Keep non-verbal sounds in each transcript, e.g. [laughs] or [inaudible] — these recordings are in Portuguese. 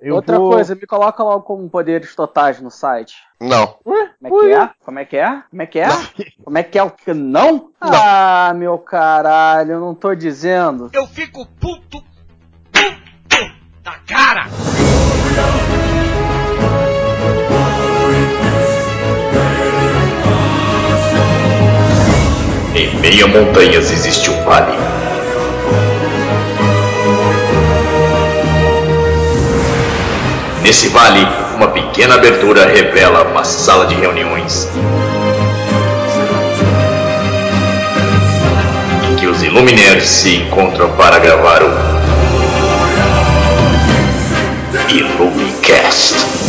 Eu Outra vou- coisa, me coloca logo como poderes totais no site. Não. Como é que é? Como é que é? Como é que é? Como é que é o que não? Ah, meu caralho, eu não tô dizendo. Eu fico puto, puto da cara. Em meio a montanhas existe um vale. Nesse vale, uma pequena abertura revela uma sala de reuniões. Em que os Illuminaires se encontram para gravar o Illumicast.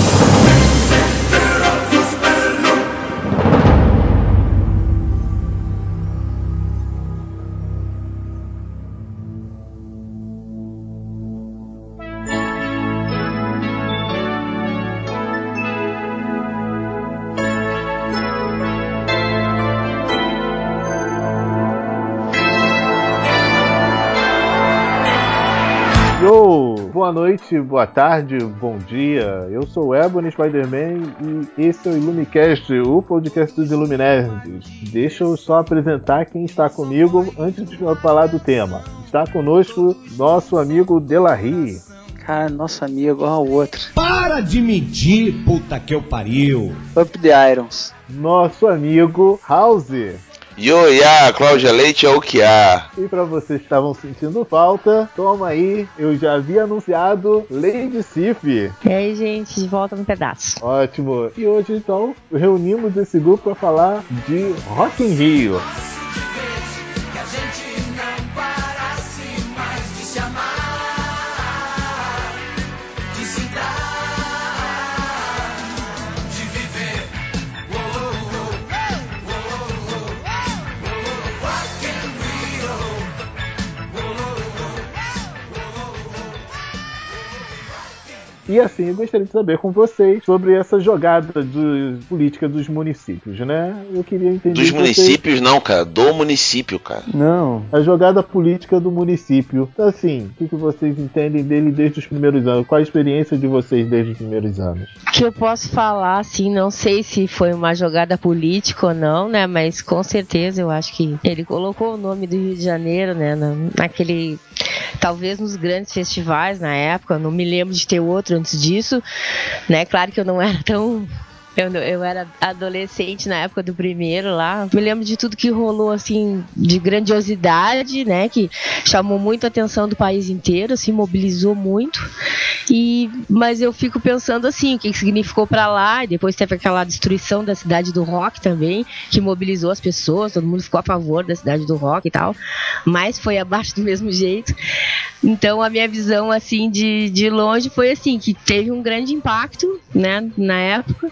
Noite, boa tarde, bom dia. Eu sou o Ebony Spider-Man e esse é o Illumicast, o podcast dos Iluminerds. Deixa eu só apresentar quem está comigo antes de falar do tema. Está conosco nosso amigo Delarry. Cara, nosso amigo, ó, o outro. Para de mentir, puta que eu pariu. Up the Irons. Nosso amigo House. Ioiá, Cláudia Leite é o que há. E para vocês que estavam sentindo falta, toma aí, eu já havia anunciado Lady Sif. E aí, gente, de volta no pedaço. Ótimo. E hoje então reunimos esse grupo para falar de Rock in Rio. E assim, eu gostaria de saber com vocês sobre essa jogada de política dos municípios, né? Eu queria entender. Dos de vocês- municípios, não, cara. Do município, cara. Não, a jogada política do município. Então, assim, o que, que vocês entendem dele desde os primeiros anos? Qual a experiência de vocês desde os primeiros anos? que eu posso falar, assim, não sei se foi uma jogada política ou não, né? Mas com certeza eu acho que ele colocou o nome do Rio de Janeiro, né? na- naquele. Talvez nos grandes festivais na época, não me lembro de ter outro antes disso, né? Claro que eu não era tão. Eu, eu era adolescente na época do primeiro lá. Me lembro de tudo que rolou, assim, de grandiosidade, né? Que chamou muito a atenção do país inteiro, se mobilizou muito. E, mas eu fico pensando assim, o que significou pra lá, e depois teve aquela destruição da cidade do rock também, que mobilizou as pessoas, todo mundo ficou a favor da cidade do rock e tal, mas foi abaixo do mesmo jeito. Então a minha visão assim de, de longe foi assim, que teve um grande impacto, né, na época.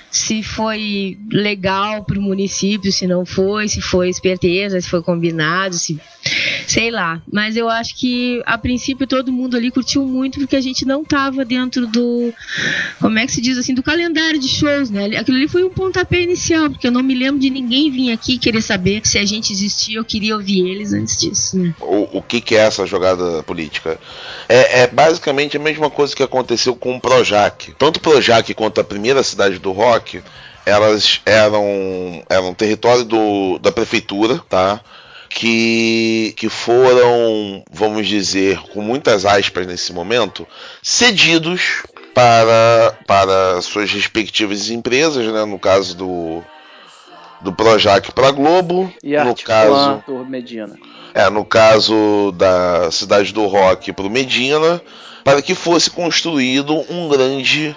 Se foi legal pro município, se não foi, se foi esperteza, se foi combinado, se sei lá. Mas eu acho que a princípio todo mundo ali curtiu muito porque a gente não tava dentro do como é que se diz assim, do calendário de shows, né? Aquilo ali foi um pontapé inicial, porque eu não me lembro de ninguém vir aqui querer saber se a gente existia, eu queria ouvir eles antes disso, né? O, o que, que é essa jogada política? É, é basicamente a mesma coisa que aconteceu com o Projac. Tanto o Projac quanto a primeira cidade do rock, elas eram, eram território do, da prefeitura, tá? Que, que foram, vamos dizer, com muitas aspas nesse momento, cedidos para, para suas respectivas empresas, né? No caso do, do Projac para a Globo, E no caso Medina. é, no caso da cidade do rock para o Medina, para que fosse construído um grande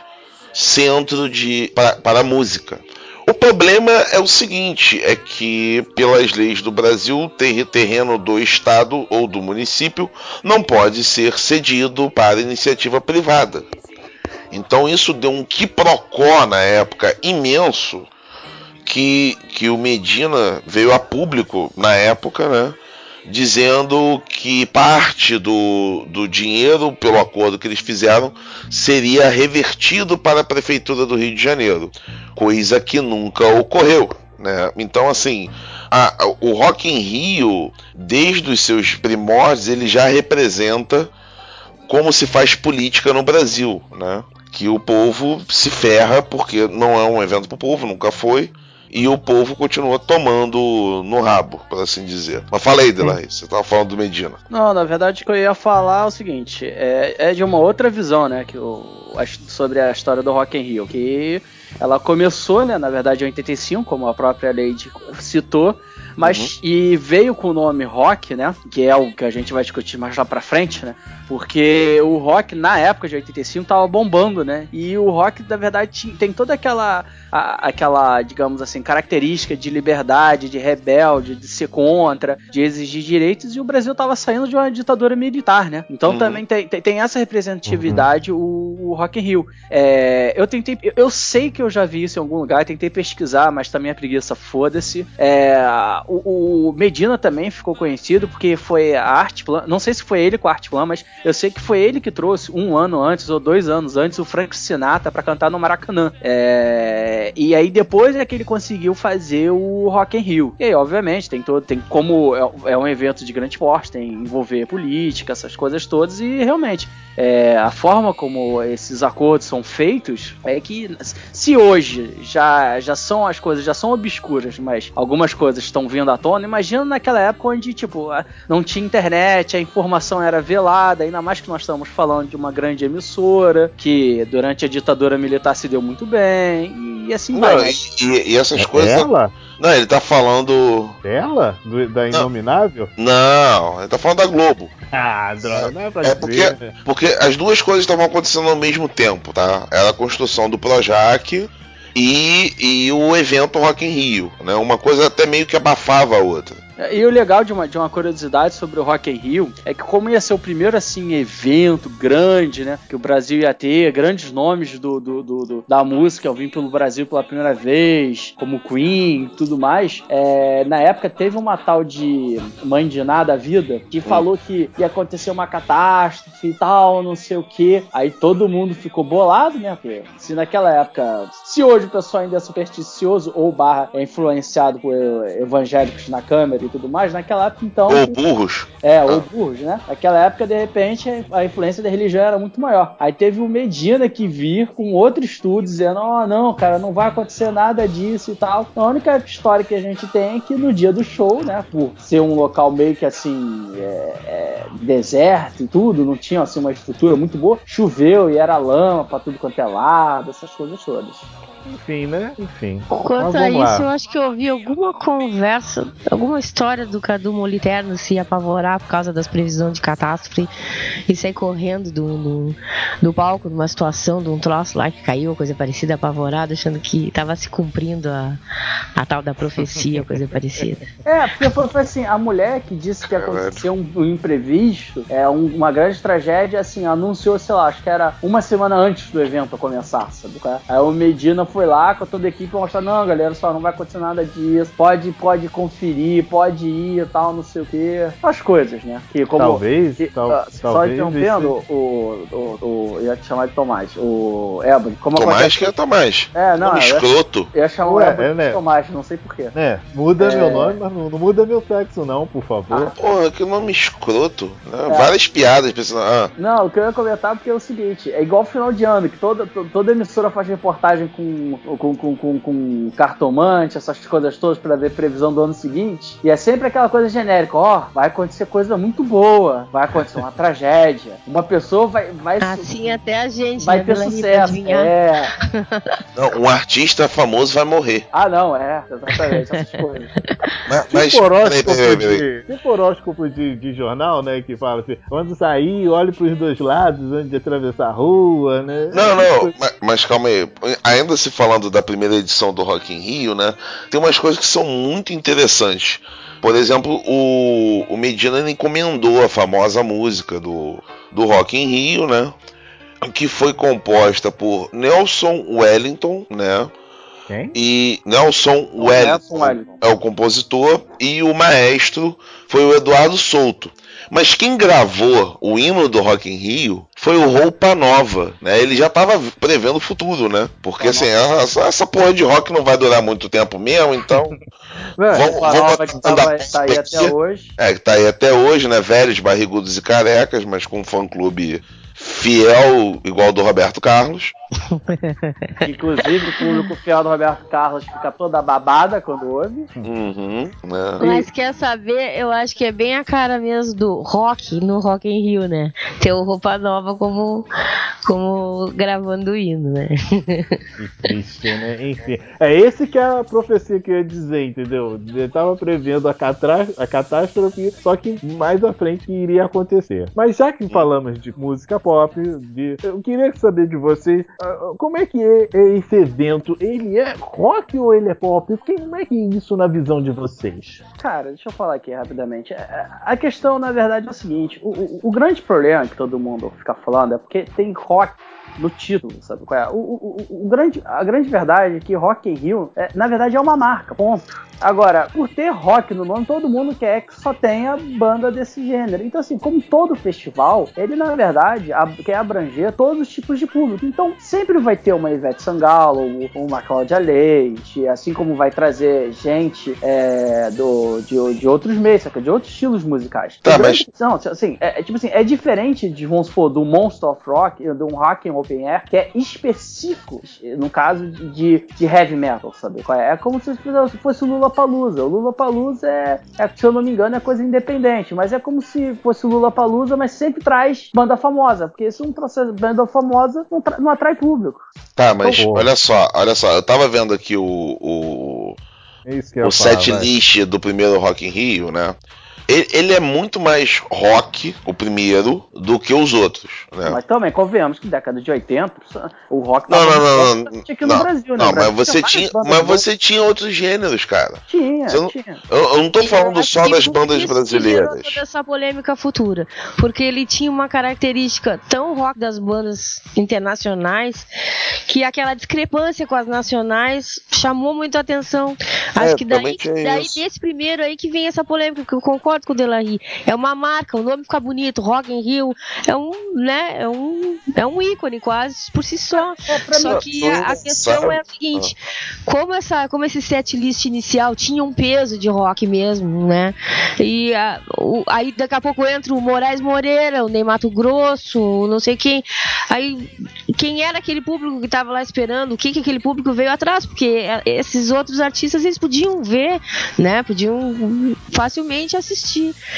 centro de para, a música. O problema é o seguinte, é que pelas leis do Brasil, ter, terreno do estado ou do município não pode ser cedido para iniciativa privada. Então isso deu um quiprocó na época imenso que, que o Medina veio a público na época, né? Dizendo que parte do, do dinheiro, pelo acordo que eles fizeram, seria revertido para a Prefeitura do Rio de Janeiro, coisa que nunca ocorreu. Né? Então, assim, a- o Rock em Rio, desde os seus primórdios, ele já representa como se faz política no Brasil, né? Que o povo se ferra porque não é um evento pro povo, nunca foi. E o povo continua tomando no rabo, por assim dizer. Mas fala aí, você tava falando do Medina. Não, na verdade o que eu ia falar é o seguinte, é, é de uma outra visão, né, que o, sobre a história do Rock in Rio, que ela começou, né, na verdade em 85, como a própria Lady citou, mas e veio com o nome rock, né, que é o que a gente vai discutir mais lá pra frente, né, porque o rock na época de 85 tava bombando, né, e o rock na verdade tem toda aquela a- aquela, digamos assim, característica de liberdade, de rebelde, de ser contra, de exigir direitos, e o Brasil estava saindo de uma ditadura militar, né? Então Uhum. também tem, tem, tem essa representatividade o, o Rock in Rio. É, eu tentei, eu, eu sei que eu já vi isso em algum lugar, tentei pesquisar, mas também a preguiça, foda-se. É, o, o Medina também ficou conhecido porque foi a Arte Plan, não sei se foi ele com a Arte Plan, mas eu sei que foi ele que trouxe um ano antes ou dois anos antes o Frank Sinatra para cantar no Maracanã. É, e aí depois é que ele conseguiu fazer o Rock in Rio. E aí, obviamente, tem todo, tem como é, é um evento de grande porte, tem envolver política, essas coisas todas e realmente é, a forma como esses acordos são feitos é que se hoje já, já são as coisas já são obscuras, mas algumas coisas estão vindo à tona, imagina naquela época onde tipo não tinha internet, a informação era velada, ainda mais que nós estamos falando de uma grande emissora que durante a ditadura militar se deu muito bem e assim vai. Não, né? e, e essas É coisas. ela? Não, ele tá falando. Ela? Do- da Inominável? Não, ele tá falando da Globo. Ah, droga, não é pra É dizer, porque, né? porque as duas coisas estavam acontecendo ao mesmo tempo, tá? Era a construção do Projac e, e o evento Rock in Rio, né? Uma coisa até meio que abafava a outra. E o legal de uma, de uma curiosidade sobre o Rock in Rio é que como ia ser o primeiro assim evento grande, né, que o Brasil ia ter, grandes nomes do, do, do- do- da música ao vir pelo Brasil pela primeira vez, como Queen e tudo mais, é, na época teve uma tal de Mãe de Nada Vida que falou que ia acontecer uma catástrofe e tal, não sei o que. Aí todo mundo ficou bolado, né? Porque se naquela época, se hoje o pessoal ainda é supersticioso ou barra é influenciado por evangélicos na câmera e tudo mais, naquela época então. Ou burros. É, ou burros, né? Naquela época, de repente, a influência da religião era muito maior. Aí teve o Medina que vir com outro estudo dizendo: Ó, não, cara, não vai acontecer nada disso e tal. A única história que a gente tem é que no dia do show, né, por ser um local meio que assim, é, é, deserto e tudo, não tinha assim uma estrutura muito boa, choveu e era lama pra tudo quanto é lado, essas coisas todas. Enfim, né? Enfim. Quanto a isso, eu lá. acho que eu ouvi alguma conversa, alguma história do Cadu Moliterno se apavorar por causa das previsões de catástrofe e sair correndo do, do, do palco numa situação de um troço lá que caiu, coisa parecida, apavorado, achando que estava se cumprindo a, a tal da profecia, coisa parecida. [laughs] É, porque foi, foi assim, a mulher que disse que aconteceu um, um imprevisto, é um- uma grande tragédia, assim, anunciou, sei lá, acho que era uma semana antes do evento começar, sabe? qual é? Aí o Medina foi lá com toda a equipe mostrar, não, galera, só não vai acontecer nada disso, pode, pode conferir, pode ir e tal, não sei o quê. As coisas, né? Que como. Talvez, que- tal- ah, só interrompendo, o, o, o. Eu ia te chamar de Tomás. O Ebony, como Tomás acontece- que é Tomás. É, não, ia, escroto. eu ia chamar Ué, o Ebony é, né? de Tomás, não sei porquê. É, muda É. meu nome, mas não, não muda meu sexo, não, por favor. Porra, que nome escroto. né? É. Várias piadas pensando. Ah, Não, o que eu ia comentar porque é o seguinte, é igual final de ano, que toda, to- toda emissora faz reportagem com, com, com, com, com cartomante, essas coisas todas pra ver previsão do ano seguinte. E é sempre aquela coisa genérica, ó, vai acontecer coisa muito boa, vai acontecer uma [laughs] tragédia. Uma pessoa vai, vai, Assim até a gente, vai né, ter sucesso. É. [laughs] não, um artista famoso vai morrer. Ah, não, é, exatamente, essas [laughs] coisas. Mas, mas Tipo peraí, horóscopo, peraí, peraí. de, tipo horóscopo de, de jornal, né? Que fala assim, quando sair, olhe pros dois lados antes de atravessar a rua, né? Não, não, mas, mas calma aí. Ainda se falando da primeira edição do Rock in Rio, né? Tem umas coisas que são muito interessantes. Por exemplo, o, o Medina encomendou a famosa música do, do Rock in Rio, né? Que foi composta por Nelson Wellington, né? Quem? E Nelson Wellington Wellington. é o compositor e o maestro foi o Eduardo Souto. Mas quem gravou o hino do Rock in Rio foi o Roupa Nova, né? Ele já estava prevendo o futuro, né? Porque assim, essa, essa porra de rock não vai durar muito tempo mesmo, então [laughs] vamos, A vamos nova que tava, tá aí até hoje. É, que tá aí até hoje, né? Velhos, barrigudos e carecas, mas com um fã-clube fiel, igual do Roberto Carlos. [laughs] Inclusive, o público fiel do Roberto Carlos fica toda babada quando ouve. Uhum, né? Mas quer saber, eu acho que é bem a cara mesmo do rock no Rock in Rio, né? Ter o Roupa Nova como, como gravando o hino, né? Que triste, né? Enfim. É esse que é a profecia que eu ia dizer, entendeu? Ele tava prevendo a, catra- a catástrofe, só que mais à frente iria acontecer. Mas já que falamos de música pop, de- eu queria saber de vocês ah, como é que é, é esse evento? Ele é rock ou ele é pop? Como é que é isso na visão de vocês? Cara, deixa eu falar aqui rapidamente. É, é, A questão, na verdade, é o seguinte: o, o- o grande problema que todo mundo fica falando é porque tem rock no título, sabe qual é? O, o- o- o grande, a grande verdade é que Rock in Rio, é, na verdade, é uma marca, ponto. Agora, por ter rock no nome, todo mundo quer que só tenha banda desse gênero. Então, assim, como todo festival, ele, na verdade, ab- quer abranger todos os tipos de público. Então, sempre vai ter uma Ivete Sangalo, uma Cláudia Leite, assim como vai trazer gente é, do, de, de outros meios, de outros estilos musicais. Tá, grande- Não, assim, é, é tipo assim, é diferente de, vamos supor, do Monster of Rock, de um rock in open air, que é específico, no caso de, de heavy metal, sabe? qual É É como se fosse o Lula Palusa. O Lula Palusa é, é, se eu não me engano, é coisa independente, mas é como se fosse o Lula Palusa, mas sempre traz banda famosa, porque se não trouxer banda famosa, não, tra- não atrai público. Tá, mas Então, olha só, olha só, eu tava vendo aqui o, o, É o set list do primeiro Rock in Rio, né? Ele, ele é muito mais rock, o primeiro, do que os outros, né? Mas também, convenhamos que década de 80, o rock Não, não, não, não, aqui não, no Brasil, né? não, O Brasil mas você tinha, mas você tinha outros gêneros, cara. Tinha, Você não- tinha. Eu, eu não tô falando só das bandas brasileiras. toda essa polêmica futura, porque ele tinha uma característica tão rock das bandas internacionais que aquela discrepância com as nacionais chamou muito a atenção. Acho que daí, é daí isso. desse primeiro aí que vem essa polêmica, que eu concordo com o Delahy. É uma marca, o nome fica bonito, Rock in Rio, é um, né, é um, é um ícone quase por si só. Só que a, a questão é a seguinte, como essa, como esse set list inicial tinha um peso de rock mesmo, né? E a- o- aí daqui a pouco entra o Moraes Moreira, o Ney Mato Grosso, não sei quem. Aí quem era aquele público que estava lá esperando? O que que aquele público veio atrás? Porque é, esses outros artistas eles podiam ver, né? Podiam facilmente assistir.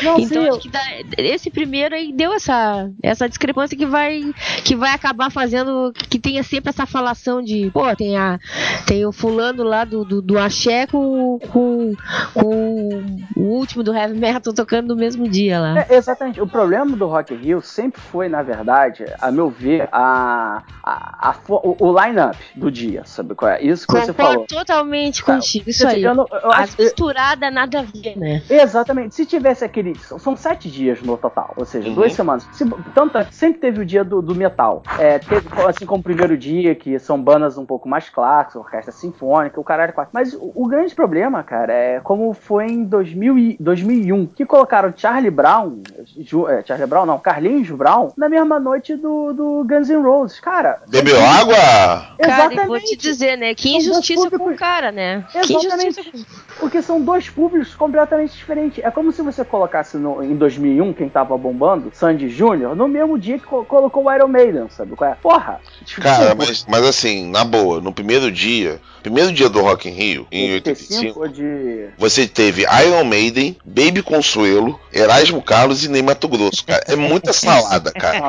Não, Então sim, acho que dá- esse primeiro aí deu essa, essa discrepância que vai que vai acabar fazendo que tenha sempre essa falação de pô tem a tem o fulano lá do, do, do axé com, com, com o último do heavy metal [laughs] tocando no mesmo dia lá. É, exatamente. O problema do Rock Rio sempre foi, na verdade, a meu ver, a, a, a o, o line-up do dia, sabe qual é? Isso que você Concordo falou. totalmente Tá, contigo, isso aí. eu não- eu As acho- misturadas nada a ver, né? Exatamente. Se tivesse aquele. São são sete dias no total, ou seja, Uhum. duas semanas. Se, tanto, sempre teve o dia do, do metal. É, teve, assim como o primeiro dia, que são bandas um pouco mais clássicas, orquestra sinfônica, o caralho quatro. Mas o, o grande problema, cara, é como foi em 2000 e, 2001, que colocaram Charlie Brown, Ju- é, Charlie Brown não, Carlinhos Brown, na mesma noite do, do Guns N' Roses. Cara. Bebeu água? Cara, e vou te dizer, né? Que injustiça com o cara, né? Que Exatamente. injustiça. Porque são dois públicos completamente diferentes. É como se você colocasse no- em 2001, quem tava bombando, Sandy Júnior, no mesmo dia que co- colocou o Iron Maiden, sabe qual é? Porra! Tipo, Cara, mas, mas assim, na boa, no primeiro dia, primeiro dia do Rock in Rio, em 85 85, ou de. você teve Iron Maiden, Baby Consuelo, Erasmo Carlos e Ney Mato Grosso, cara. É muita [laughs] salada, cara. Não,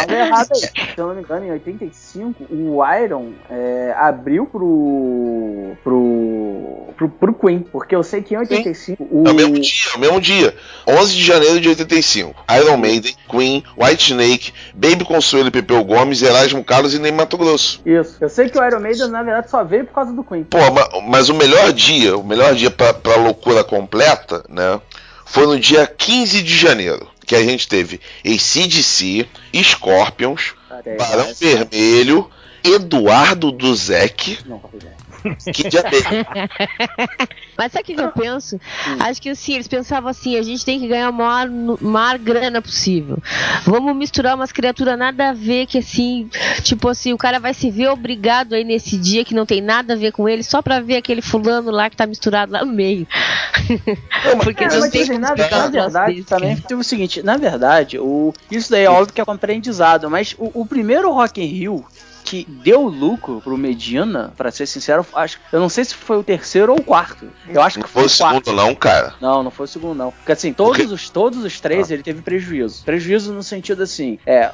algo errado aí. Se eu não me engano, em 85, o Iron é, abriu pro, pro, pro. pro Queen. Porque eu sei que em 85 o. É o mesmo dia, é o mesmo dia. 11 de janeiro de 85. Iron Maiden, Queen, White Snake, Baby Consuelo e Pepeu Gomes, Erasmo Carlos e Ney Mato Grosso. Isso. Eu sei que o Iron Maiden, na verdade, só veio por causa do Queen. Pô, ma- mas o melhor dia, o melhor dia pra, pra loucura completa, né? Foi no dia 15 de janeiro. que a gente teve ACDC, Scorpions, é- Barão Vermelho, Eduardo Duzek. Que diabetes. [laughs] Mas sabe o que, que eu penso? Acho que assim, eles pensavam assim, a gente tem que ganhar a maior, maior grana possível. Vamos misturar umas criaturas nada a ver, que assim, tipo assim, o cara vai se ver obrigado aí nesse dia que não tem nada a ver com ele, só pra ver aquele fulano lá que tá misturado lá no meio. [laughs] Porque É, não mas tem assim, na, verdade, também tem o seguinte, na verdade, o, isso daí é óbvio que é um aprendizado, mas o, o primeiro Rock in Rio que deu lucro pro Medina, pra ser sincero, acho, eu não sei se foi o terceiro ou o quarto. Eu acho Não que foi foi o o quarto. segundo, não, cara. Não, não foi o segundo, não. Porque assim, todos, Porque- os, todos os três Ah. ele teve prejuízo. Prejuízo no sentido assim, é.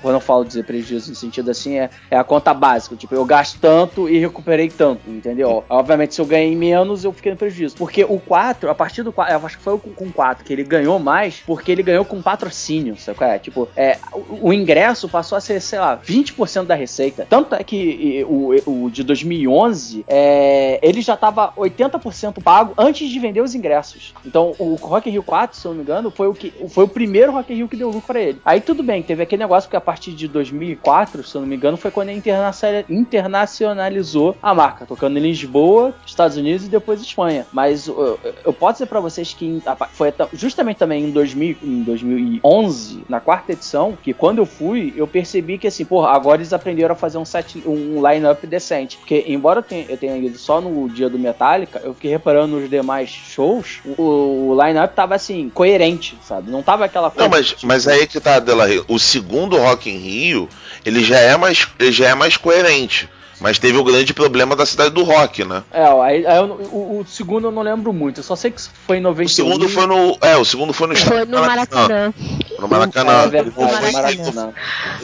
Quando eu falo dizer prejuízo no sentido assim, é, é a conta básica. Tipo, eu gasto tanto e recuperei tanto, entendeu? Obviamente, se eu ganhei menos, eu fiquei no prejuízo. Porque o 4, a partir do 4, eu acho que foi o com com 4 que ele ganhou mais, porque ele ganhou com patrocínio, sabe qual é? Tipo, é, o, o ingresso passou a ser, sei lá, 20% da receita. Tanto é que o, o de 2011, é, ele já tava 80% pago antes de vender os ingressos. Então, o Rock in Rio 4, se eu não me engano, foi o, que, foi o primeiro Rock in Rio que deu lucro pra ele. Aí tudo bem, teve aquele negócio que a partir de 2004, se eu não me engano, foi quando ele internaciona- internacionalizou a marca, tocando em Lisboa, Estados Unidos e depois Espanha. Mas eu, eu posso dizer pra vocês que foi ta- justamente também em, 2000, em 2011, na quarta edição, que quando eu fui, eu percebi que assim, porra, agora eles aprenderam a fazer um set, um line-up decente. Porque embora eu tenha, eu tenha ido só no dia do Metallica, eu fiquei reparando nos demais shows, o, o line-up tava assim, coerente, sabe? Não tava aquela coisa. Não, mas, mas aí que tá, Dela Rio. O segundo Rock in Rio, ele já é mais, ele já é mais coerente. Mas teve o grande problema da cidade do rock, né? É, aí, aí eu o, o segundo eu não lembro muito, eu só sei que foi em 91. O segundo foi no. É, o segundo foi no Foi no Maracanã. No Maracanã. É verdade, No Maracanã.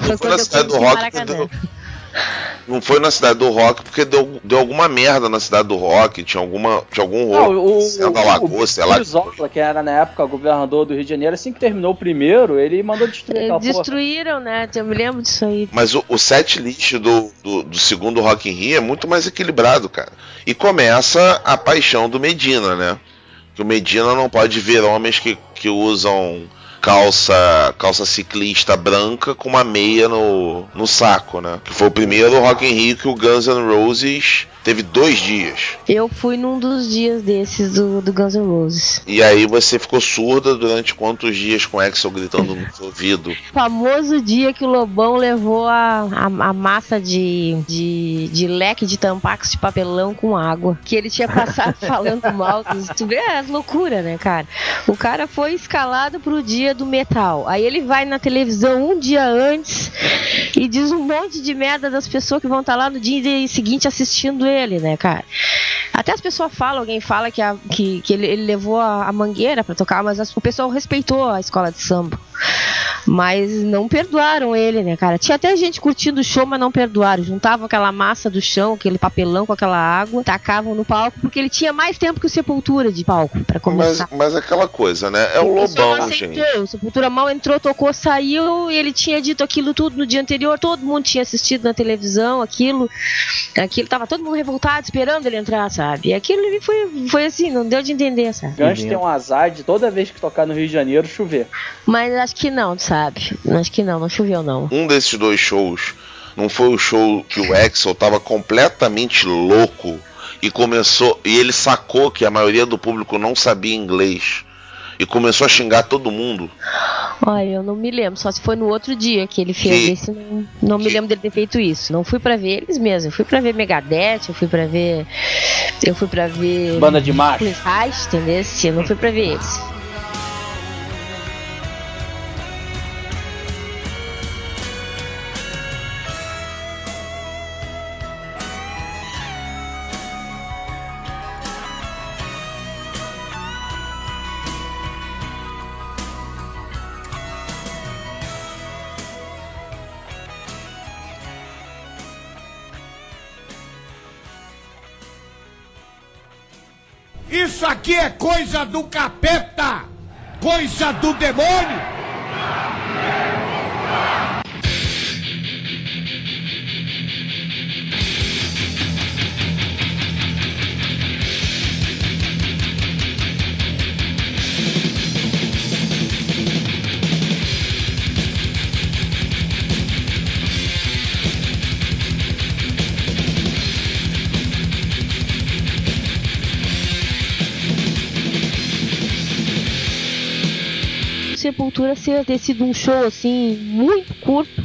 Não Foi na cidade do rock. Não foi na cidade do rock porque deu, deu alguma merda na cidade do rock. Tinha alguma. Tinha algum Não, rolo. o, Sendo o, sei lá. Brizola, que era na época governador do Rio de Janeiro, assim que terminou o primeiro, ele mandou destruir aquela Eles porra. destruíram, né? Eu me lembro disso aí. Mas o, o set list do, do, do segundo Rock in Rio é muito mais equilibrado, cara. E começa a paixão do Medina, né? Que o Medina não pode ver homens que, que usam calça calça ciclista branca com uma meia no, no saco, né? Que foi o primeiro Rock in Rio que o Guns N' Roses teve dois dias. Eu fui num dos dias desses do, do Guns N' Roses. E aí você ficou surda durante quantos dias com o Axel gritando no seu ouvido? [laughs] Famoso dia que o Lobão levou a, a, a massa de, de, de leque de tampacos de papelão com água. Que ele tinha passado [laughs] falando mal. Tu vê as loucuras, né, cara? O cara foi escalado pro dia do metal. Aí ele vai na televisão um dia antes e diz um monte de merda das pessoas que vão estar lá no dia seguinte assistindo ele, né, cara? Até as pessoas falam, alguém fala que, a- que, que ele, ele levou a, a mangueira pra tocar, mas as- o pessoal respeitou a escola de samba. Mas não perdoaram ele, né, cara? Tinha até gente curtindo o show, mas não perdoaram. Juntavam aquela massa do chão, aquele papelão com aquela água, tacavam no palco, porque ele tinha mais tempo que o Sepultura de palco pra Mas, começar. mas aquela coisa, né? É o não Lobão, gente. O Sepultura mal entrou, tocou, saiu e ele tinha dito aquilo tudo no dia anterior. Todo mundo tinha assistido na televisão aquilo. Aquilo tava todo mundo revoltado, esperando ele entrar, sabe? E aquilo foi, foi assim, não deu de entender, sabe? Guns tem um azar de toda vez que tocar no Rio de Janeiro chover. Mas acho que não, sabe? Acho que não, não choveu não. um desses dois shows não foi o show que o Axel tava completamente louco e começou e ele sacou que a maioria do público não sabia inglês e começou a xingar todo mundo. Olha, eu não me lembro, só se foi no outro dia que ele fez Que- esse, não, não me que- lembro dele ter feito isso. Não fui pra ver eles mesmo, eu fui pra ver Megadeth, eu fui pra ver. Eu fui pra ver. Banda de macho. Entendeu? Eu não fui pra ver eles. Isso aqui é coisa do capeta! Coisa do demônio! Sepultura ser, ter sido um show assim, muito curto.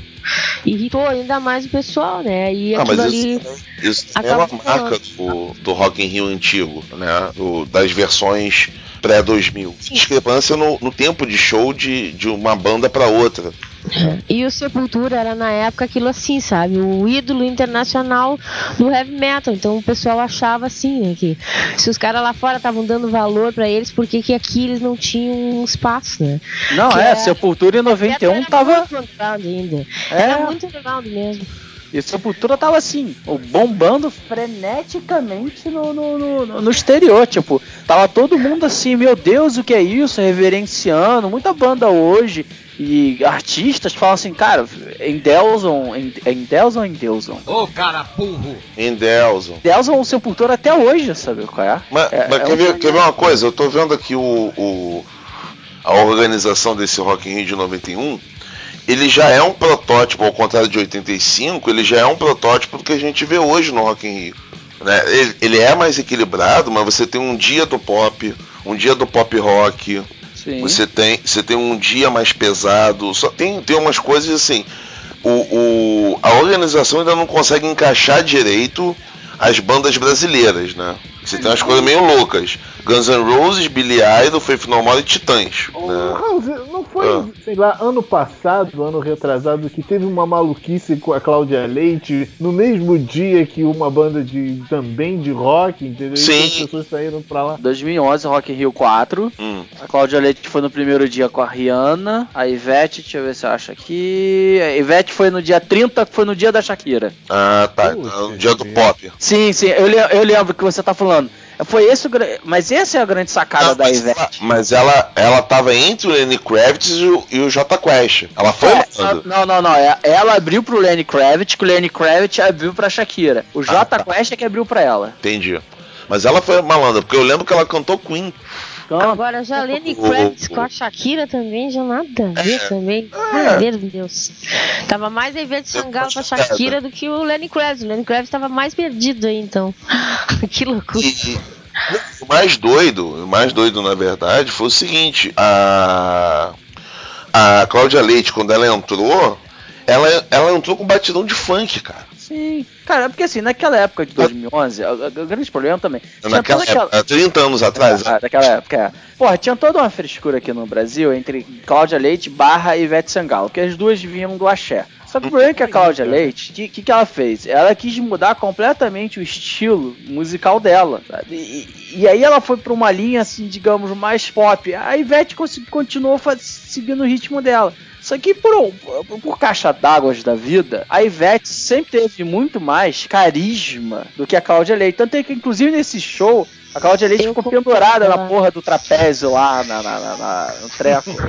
Irritou ainda mais o pessoal, né? E Ah, mas ali. isso, isso é uma marca do, do Rock in Rio antigo, né? Do- das versões pré-2000. Discrepância no, no tempo de show de, de uma banda pra outra. E o Sepultura era na época aquilo assim, sabe? O ídolo internacional do heavy metal. Então o pessoal achava assim, né? Que se os caras lá fora estavam dando valor pra eles, por que aqui eles não tinham espaço, né? Não, Que é, é- Sepultura em 91 era tava. muito underground ainda. É. Era muito underground mesmo. E Sepultura tava assim, bombando freneticamente no, no, no, no- no exterior. Tipo, tava todo mundo assim, meu Deus, o que é isso? Reverenciando. Muita banda hoje. E artistas falam assim, cara, Endelson. É Endelson ou Endelson? Ô, cara burro. Endelson. Endelson o Sepultura até hoje, sabe qual é? Mas, É- mas é quer, um- ver, quer ver uma coisa? Eu tô vendo aqui o, o- a organização desse Rock in Rio de 91. Ele já é um protótipo, ao contrário de 85, ele já é um protótipo do que a gente vê hoje no Rock in Rio. né? Ele, ele é mais equilibrado, mas você tem um dia do pop, um dia do pop rock, Sim. você tem, você tem um dia mais pesado, só tem, tem umas coisas assim. O, o- a organização ainda não consegue encaixar direito as bandas brasileiras, né? Você tem umas coisas meio loucas. Guns N' Roses, Billy Idol, Faith No More e Titãs. Ô, né? Não foi, Ah. sei lá, ano passado, ano retrasado, que teve uma maluquice com a Cláudia Leite no mesmo dia que uma banda de também de rock, entendeu? E Sim. as pessoas saíram pra lá. 2011, Rock in Rio 4. Hum. A Cláudia Leite foi no primeiro dia com a Rihanna. A Ivete, deixa eu ver se eu acho aqui. A Ivete foi no dia 30, que foi no dia da Shakira. Ah, tá. Puxa No dia do pop. Sim, sim, eu, eu lembro que você tá falando. Foi esse o Mas essa é a grande sacada Não, da mas Ivete. ela, mas ela, ela tava entre o Lenny Kravitz e o, e o J Quest. Ela foi É, não, não, não. é- Ela abriu pro Lenny Kravitz, que o Lenny Kravitz abriu pra Shakira. O J tá. Quest é que abriu pra ela. Entendi. Mas ela foi malandra, porque eu lembro que ela cantou Queen. Agora já Lenny Kravitz com a Shakira também já nada a ver também. Meu Deus. Tava mais a Ivete Sangalo com a Shakira do que o Lenny Kravitz. O Lenny Kravitz tava mais perdido aí, então. [laughs] que loucura. O mais doido, o mais doido na verdade, foi o seguinte: a, a Cláudia Leite, quando ela entrou, ela, ela entrou com batidão de funk, cara. Sim. Cara, é porque assim, naquela época de 2011, o, grande problema também. Naquela aquela- época, há 30 anos atrás. Ah, daquela época, é. Porra, tinha toda uma frescura aqui no Brasil entre Cláudia Leite barra Ivete Sangalo, que as duas vinham do axé. Só que o problema é que a [laughs] Cláudia Leite, o que, que, que ela fez? Ela quis mudar completamente o estilo musical dela? E, e aí ela foi pra uma linha, assim, digamos, mais pop. A Ivete continuou seguindo o ritmo dela. Só que por, por caixa d'água da vida, a Ivete sempre teve muito mais carisma do que a Cláudia Leite. Tanto é que, inclusive, nesse show, a Cláudia Leite Eu ficou pendurada na porra do trapézio lá, na, na- na- na- no treco. [laughs]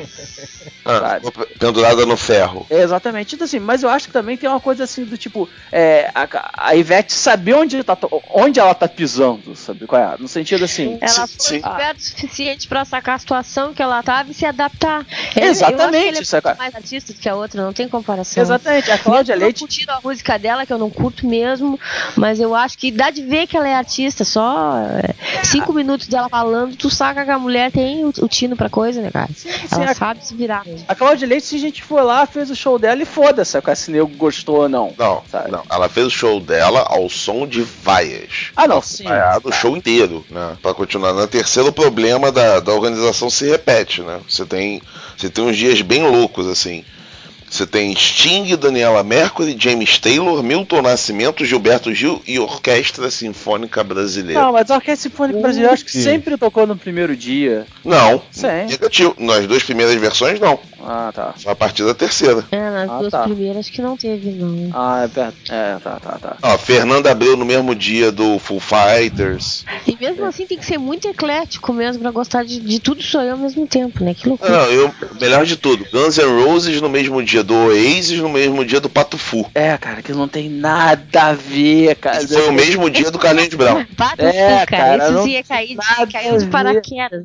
Ah, pendurada no ferro. É, exatamente. Então, assim, mas eu acho que também tem uma coisa assim do tipo, é, a, a Ivete saber onde, tá, to- onde ela tá pisando, sabe qual é? No sentido assim. Ela Sim, foi sim. esperta o suficiente pra sacar a situação que ela tava e se adaptar. Exatamente, Eu acho é mais artista do que a outra, não tem comparação. Exatamente, a Cláudia Leite. não curtindo a música dela, que eu não curto mesmo, mas eu acho que dá de ver que ela é artista. Só é, cinco minutos dela falando, tu saca que a mulher tem o, o tino pra coisa, né, cara? Sim, sim, Ela a- sabe se virar. A Cláudia Leite, se a gente for lá, fez o show dela e foda-se se o nego gostou ou não. Não, Sabe? não. Ela fez o show dela ao som de vaias. Ah, não, sim. Vaiado o show inteiro, né? Pra continuar. No terceiro problema da, da organização se repete, né? Você tem, você tem uns dias bem loucos, assim. assim. Você tem Sting, Daniela Mercury, James Taylor, Milton Nascimento, Gilberto Gil e Orquestra Sinfônica Brasileira. Não, mas a Orquestra Sinfônica Brasileira acho que Sim. sempre tocou no primeiro dia. Não, Sim. negativo. Nas duas primeiras versões, não. Ah, tá. Só a partir da terceira. É, nas Ah, duas tá. primeiras que não teve, não. Ah, é verdade. É, tá, tá, tá. Ó, Fernanda abriu no mesmo dia do Full Fighters. E mesmo assim tem que ser muito eclético mesmo pra gostar de, de tudo isso aí ao mesmo tempo, né? Que loucura. Não, eu, melhor de tudo, Guns N' Roses no mesmo dia do Oasis, no mesmo dia do Pato Fu. É, cara, que não tem nada a ver, cara. Foi o mesmo dia do Carlinhos Brown. [laughs] Pato É, Fu, cara, cara. não Isso ia cair, de a ver. paraquedas.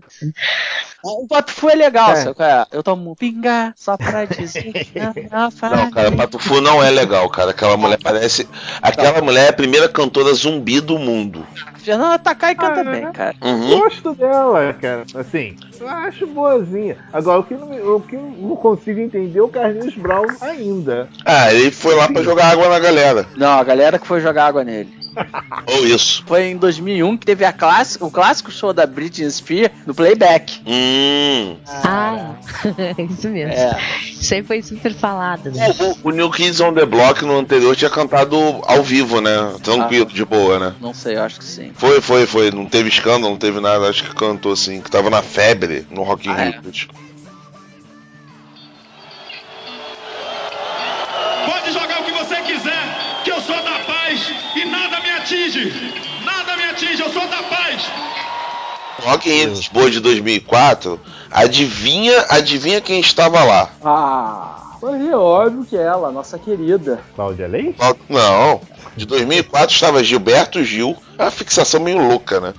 O Pato Fu é legal, É. sabe, cara? Eu tomo pinga só pra [laughs] dizer que não, Não, cara, Pato Fu não é legal, cara. Aquela mulher parece. Aquela mulher é a primeira cantora zumbi do mundo. Fernanda Takai canta Ah, bem, cara. Uhum. Gosto dela, cara. Assim, eu acho boazinha. Agora, o que, não, o que eu não consigo entender é o Carlinhos Brown ainda. Ah, ele foi lá pra jogar água na galera. Não, a galera que foi jogar água nele. [laughs] Ou isso. Foi em 2001 que teve a classe, o clássico show da Britney Spears no playback. Hum. Ah, [laughs] isso mesmo. É. Isso aí foi super falado, né? O, o New Kids on the Block no anterior tinha cantado ao vivo, né? Tranquilo, de boa, né? Não sei, eu acho que sim. Foi, foi, foi. Não teve escândalo, não teve nada. Acho que cantou assim, que tava na febre no Rock in Ah, é? Rio. Atinge. Nada me atinge, eu sou da paz. Rock in Rio Lisboa de 2004. Adivinha, adivinha quem estava lá? Ah, foi óbvio que ela, nossa querida. Cláudia Leite? Não, de 2004 estava Gilberto Gil, é uma fixação meio louca, né?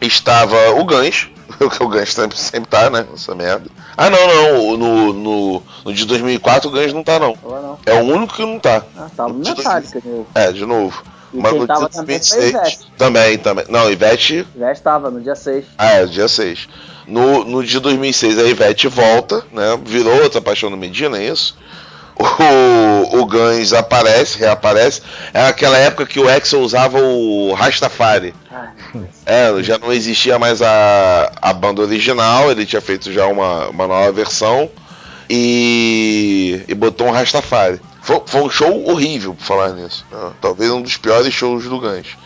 Estava o Gans, [laughs] o Gans sempre, sempre tá, né? Essa merda. Ah, não, não, no, no, no de 2004 o Gans não tá, não. Não. É o único que não tá. Ah, tava no De Metallica, né? É, de novo. E Mas quem no tava dia também foi 26. Ivete. Também, também. Não, Ivete. Já estava no dia 6. Ah, é, dia 6. No, no dia 2006 a Ivete volta, né? Virou outra paixão no Medina, é isso? O, o Guns aparece, reaparece. É aquela época que o Axel usava o Rastafari. Ai, É, já não existia mais a, a banda original, ele tinha feito já uma, uma nova versão e, e botou um Rastafari. Foi, foi um show horrível, por falar nisso. né? talvez um dos piores shows do Guns.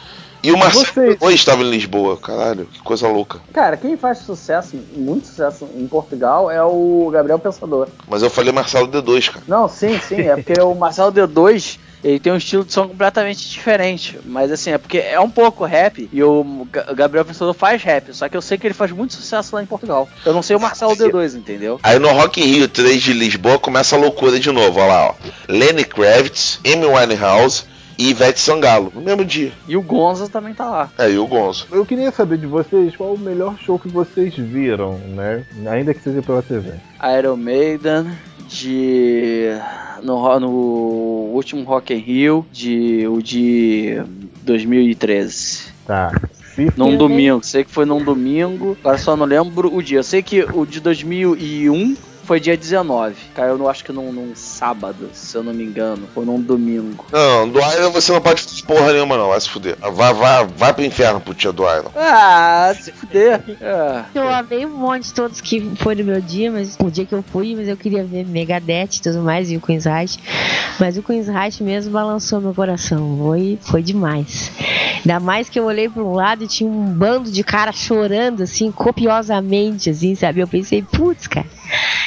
E o Marcelo Você- D2 estava em Lisboa, caralho, que coisa louca. Cara, quem faz sucesso, muito sucesso em Portugal é o Gabriel Pensador. Mas eu falei Marcelo D2, cara. Não, sim, sim, é porque o Marcelo D2 ele tem um estilo de som completamente diferente. Mas assim, é porque é um pouco rap e o Ga- Gabriel Pensador faz rap. Só que eu sei que ele faz muito sucesso lá em Portugal. Eu não sei o Marcelo D2, entendeu? Aí no Rock in Rio 3 de Lisboa começa a loucura de novo, olha lá, ó. Lenny Kravitz, Amy Winehouse e Ivete Sangalo, no mesmo dia. E o Gonza também tá lá. É, e o Gonzo. Eu queria saber de vocês qual o melhor show que vocês viram, né? Ainda que seja pela TV. Iron Maiden de no, no último Rock in Rio de o de 2013 Tá. Se num domingo sei que foi num domingo agora só não lembro o dia. Eu sei que o de 2001 foi dia 19 caiu no acho que num, num sábado se eu não me engano ou num domingo Não, do Iron você não pode fazer porra nenhuma não, vai se fuder. Vai, vai, vai pro inferno pro tia do Iron. ah se fuder é. Eu amei um monte de todos que foi no meu dia, mas o dia que eu fui, mas eu queria ver Megadeth e tudo mais, e o Queen's Reich. Mas o Queen's Reich mesmo balançou meu coração. Foi, foi demais. Ainda mais que eu olhei para um lado e tinha um bando de cara chorando, assim, copiosamente, assim, sabe? Eu pensei, putz, cara,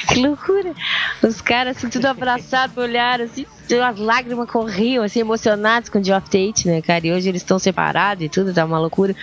que loucura. Os caras, assim, tudo abraçado, olharam, assim, as lágrimas corriam, assim, emocionados com o Geoff Tate, né, cara? E hoje eles estão separados e tudo, tá uma loucura.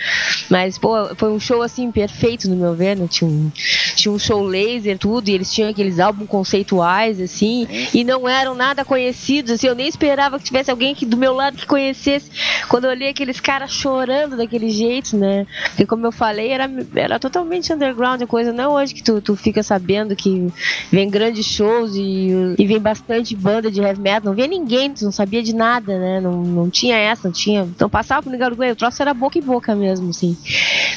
Mas, pô, foi um show, assim, perfeito, no meu ver, né? Tinha um, tinha um show laser, tudo, e eles tinham aqueles álbuns conceituais, assim, e não eram nada conhecidos, assim, eu nem esperava que tivesse alguém do meu lado que conhecesse. Quando eu olhei aqueles caras chorando daquele jeito, né? Porque, como eu falei, era, era totalmente underground a coisa, não hoje que tu, tu fica sabendo que vem grandes shows e, e vem bastante banda de heavy metal, via ninguém, tu não sabia de nada, né? Não, não tinha essa, não tinha. Então passava pro Nigaruguê, o troço era boca em boca mesmo, assim.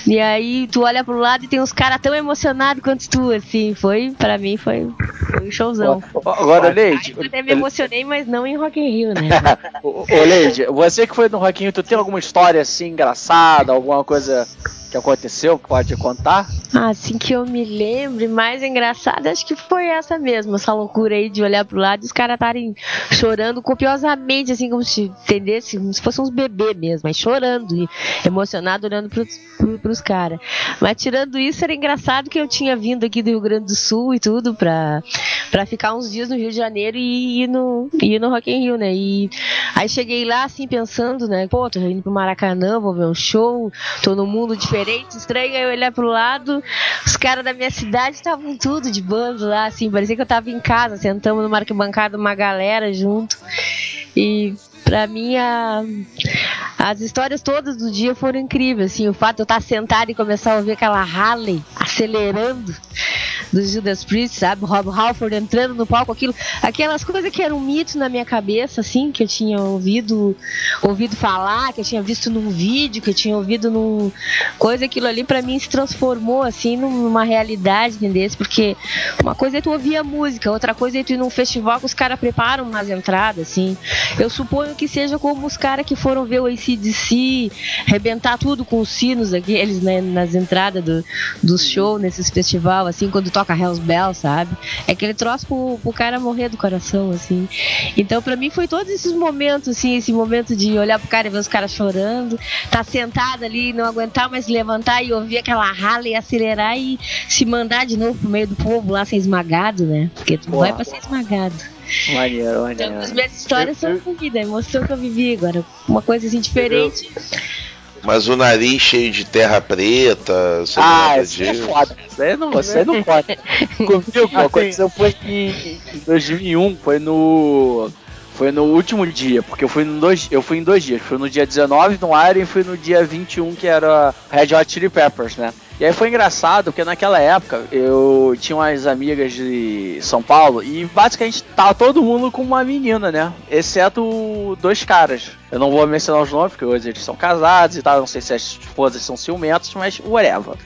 E aí tu olha pro lado e tem uns caras tão emocionados quanto tu, assim. Foi, pra mim, foi, foi um showzão. agora Leide Eu até me emocionei, mas não em Rock in Rio, né? [laughs] Ô, ô, Leide, você que foi no Rock in Rio, tu tem alguma história assim engraçada, alguma coisa que aconteceu pode contar? Assim que eu me lembre, mais engraçada, acho que foi essa mesmo, essa loucura aí de olhar pro lado e os caras estarem chorando copiosamente, assim, como se entendesse, como se fossem uns bebês mesmo, mas chorando e emocionado olhando pros, pro, pros caras. Mas tirando isso, era engraçado que eu tinha vindo aqui do Rio Grande do Sul e tudo pra, pra ficar uns dias no Rio de Janeiro e ir no, ir no Rock in Rio, né? E aí cheguei lá, assim, pensando, né? Pô, tô indo pro Maracanã, vou ver um show, tô num mundo diferente, estranho, aí eu olhar pro lado, os caras da minha cidade estavam tudo de bando lá, assim, parecia que eu tava em casa, sentamos numa arquibancada, uma galera junto. E pra mim a- as histórias todas do dia foram incríveis, assim, o fato de eu estar sentada e começar a ouvir aquela Harley acelerando do Judas Priest, sabe? Rob Halford entrando no palco, aquilo, aquelas coisas que eram mitos na minha cabeça, assim, que eu tinha ouvido, ouvido falar, que eu tinha visto num vídeo, que eu tinha ouvido num coisa, aquilo ali para mim se transformou assim numa realidade, entendeu? Porque uma coisa é tu ouvir a música, outra coisa é tu ir num festival que os caras preparam umas entradas, assim. Eu suponho que seja como os caras que foram ver o ACDC, arrebentar tudo com os sinos aqueles, né, nas entradas do, dos shows nesses festival, assim, quando toca Hells Bell, sabe? É aquele troço pro, pro cara morrer do coração, assim. Então, para mim, foi todos esses momentos, assim, esse momento de olhar pro cara e ver os caras chorando, tá sentado ali, não aguentar mais levantar e ouvir aquela rala e acelerar e se mandar de novo pro meio do povo lá ser esmagado, né? Porque tu não vai pra ser esmagado. Maneiro, maneiro. Então, as minhas histórias eu, são vida, a emoção que eu vivi agora. Uma coisa assim diferente. Mas o nariz cheio de terra preta, você ah, não isso é foda. Isso aí não, isso aí não pode. Comigo, [laughs] assim, aconteceu foi em, em 2001, foi no foi no último dia, porque eu fui, no dois, eu fui em dois dias. Fui no dia 19 no Iron e fui no dia 21, que era Red Hot Chili Peppers, né? E aí foi engraçado, porque naquela época eu tinha umas amigas de São Paulo e basicamente tava todo mundo com uma menina, né? Exceto dois caras. Eu não vou mencionar os nomes, porque hoje eles são casados e tal. Não sei se as esposas são ciumentas, mas whatever.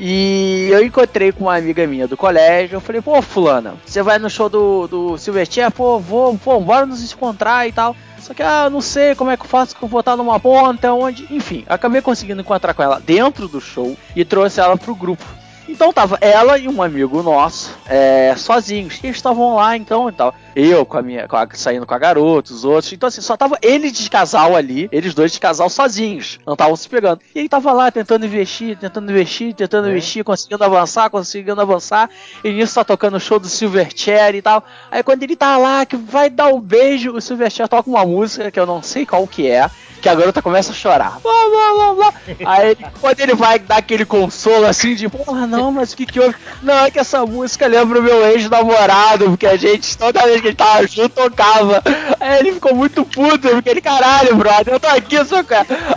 E eu encontrei com uma amiga minha do colégio. Eu falei, pô, Fulana, você vai no show do, do Silverchair? Pô, vou, pô, bora nos encontrar e tal. Só que, ah, não sei como é que eu faço, que eu vou estar numa ponta, onde. Enfim, acabei conseguindo encontrar com ela dentro do show e trouxe ela pro grupo. Então tava ela e um amigo nosso, é, sozinhos. E eles estavam lá então e tal. Eu com a minha, com a, saindo com a garota, os outros. Então assim, só tava eles de casal ali, eles dois de casal sozinhos. Não estavam se pegando. E ele tava lá tentando investir, tentando investir, tentando é. investir, conseguindo avançar, conseguindo avançar. E nisso tá tocando o show do Silverchair e tal. Aí quando ele tá lá, que vai dar um beijo, o Silverchair toca uma música que eu não sei qual que é que a garota começa a chorar. Blá, blá, blá, blá. Aí quando ele vai dar aquele consolo assim de, porra, não, mas o que que houve? Não, é que essa música lembra o meu ex-namorado, porque a gente, toda vez que a gente tava junto, tocava. Aí ele ficou muito puto, porque ele, caralho, brother, eu tô aqui só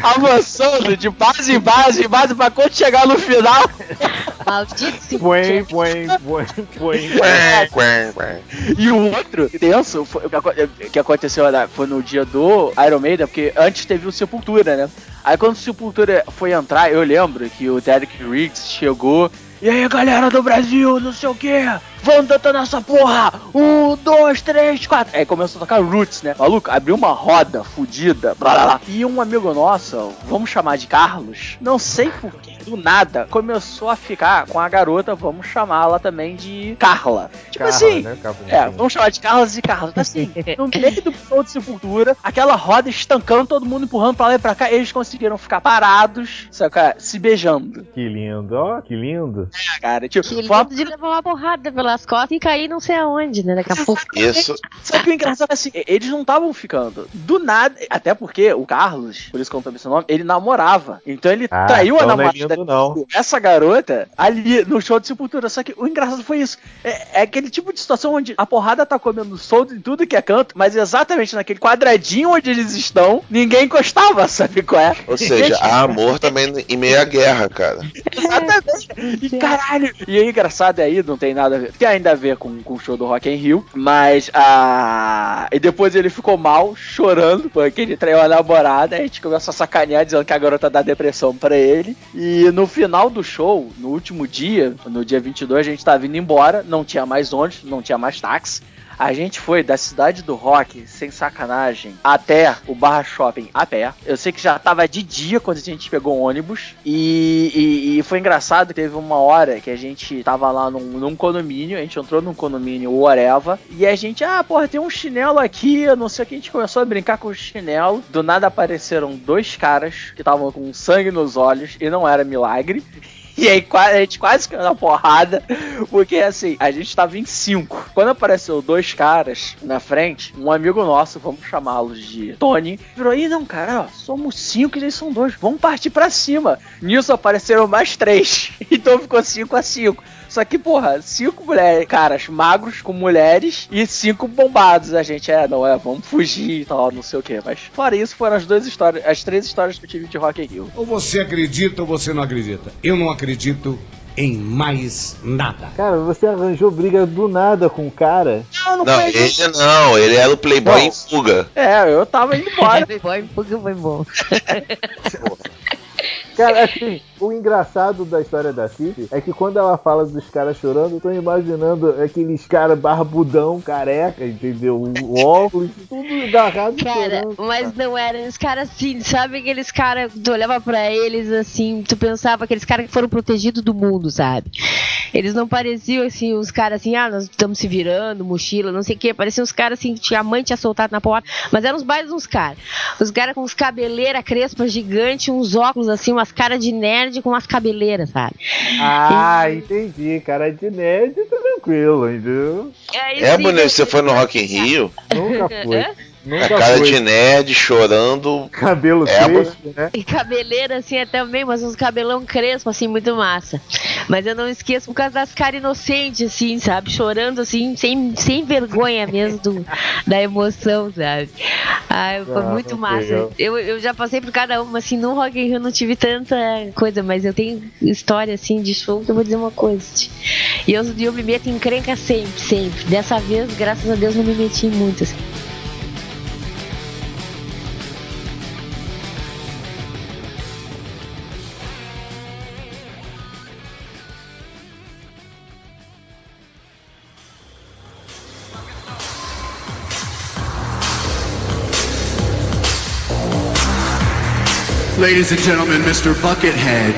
avançando de base em base, em base, pra quando chegar no final. Maldito. Põe, põe, põe, põe. E o outro, tenso, foi, o que aconteceu foi no dia do Iron Maiden, porque antes teve o Sepultura, né? Aí quando o Sepultura foi entrar, eu lembro que o Derek Riggs chegou. E aí, galera do Brasil, não sei o que, Vamos dando essa porra! Um, dois, três, quatro. Aí começou a tocar Roots, né? Maluco, abriu uma roda fudida. Blá, blá, blá. E um amigo nosso, vamos chamar de Carlos, não sei porquê, do nada, começou a ficar com a garota, vamos chamá-la também de Carla. Tipo Carla, assim. Né? É, vamos chamar de Carlos e Carlos. Tá assim, [laughs] no meio do show de sepultura, aquela roda estancando, todo mundo empurrando pra lá e pra cá, eles conseguiram ficar parados, saca? Se beijando. Que lindo, ó, que lindo. É, cara, tipo, que lindo uma... de levar uma porrada pela pelas costas e cair não sei aonde, né? Daqui a pouco. Isso. Só que o engraçado é assim, eles não estavam ficando. Do nada, até porque o Carlos, por isso que eu não tô seu nome, ele namorava. Então ele ah, traiu então a namorada. Não é lindo, não. Essa garota ali no show de sepultura. Só que o engraçado foi isso. É, é aquele tipo de situação onde a porrada tá comendo solto em tudo que é canto, mas exatamente naquele quadradinho onde eles estão, ninguém encostava, sabe qual é? Ou seja, há amor também em meio à guerra, cara. exatamente. E caralho. E aí, engraçado é aí, não tem nada a ver tem ainda a ver com, com o show do Rock in Rio, mas a. E depois ele ficou mal, chorando, porque ele traiu a namorada, a gente começou a sacanear dizendo que a garota dá depressão para ele. E no final do show, no último dia, no dia 22, a gente tava indo embora, não tinha mais ônibus, não tinha mais táxi. A gente foi da cidade do rock, sem sacanagem, até o Barra Shopping a pé. Eu sei que já tava de dia quando a gente pegou o ônibus. E, e, e foi engraçado, teve uma hora que a gente tava lá num, num condomínio, a gente entrou num condomínio, o Oreva, e a gente, ah, porra, tem um chinelo aqui, eu não sei o que, a gente começou a brincar com o chinelo. Do nada apareceram dois caras que estavam com sangue nos olhos, e não era milagre. E aí a gente quase caiu na porrada, porque assim, a gente tava em cinco. Quando apareceu dois caras na frente, um amigo nosso, vamos chamá-los de Tony, virou, ih não, cara, ó, somos cinco e eles são dois, vamos partir pra cima. Nisso apareceram mais três, [laughs] então ficou cinco a cinco. Só que, porra, cinco mulheres, caras magros com mulheres e cinco bombados. A gente, é, não é, vamos fugir e tal, não sei o que. Mas fora isso, foram as duas histórias, as três histórias que eu tive de Rock in Rio. Ou você acredita ou você não acredita. Eu não acredito em mais nada. Cara, você arranjou briga do nada com o cara. Não, não, Não, foi ele isso. não, ele era o Playboy Não. em fuga. É, eu tava indo embora. [laughs] Foi, porque foi bom. Cara, assim, o engraçado da história da City é que quando ela fala dos caras chorando, eu tô imaginando aqueles caras barbudão, careca, entendeu? O óculos, tudo agarrado Cara, chorando. mas não eram os caras assim, sabe aqueles caras, tu olhava pra eles assim, tu pensava aqueles caras que foram protegidos do mundo, sabe? Eles não pareciam assim, os caras assim, ah, nós estamos se virando, mochila, não sei o que, pareciam os caras assim, que tinha a mãe tinha soltado na porta, mas eram os bailes uns caras. Os caras com os cabeleiras crespas gigantes, uns óculos assim, umas caras de nerd com umas cabeleiras, sabe? Ah, entendi. Cara de nerd, tranquilo, entendeu? É, sim, bonito, você foi no Rock in Rio? Nunca [laughs] foi. Hã? A Nunca cara foi. de nerd chorando. Cabelo É, crespo, né? E cabeleira assim é também, mas uns cabelão crespo, assim, muito massa. Mas eu não esqueço por causa das caras inocentes, assim, sabe? Chorando assim, sem, sem vergonha mesmo do, da emoção, sabe? Ah, foi Ah, muito massa. eu- Eu, eu já passei por cada uma, assim, no Rock in Rio não tive tanta coisa, mas eu tenho história, assim, de show que eu vou dizer uma coisa. E eu, eu me meto em encrenca sempre, sempre. Dessa vez, graças a Deus, não me meti em muitas. Ladies and gentlemen, Mr. Buckethead.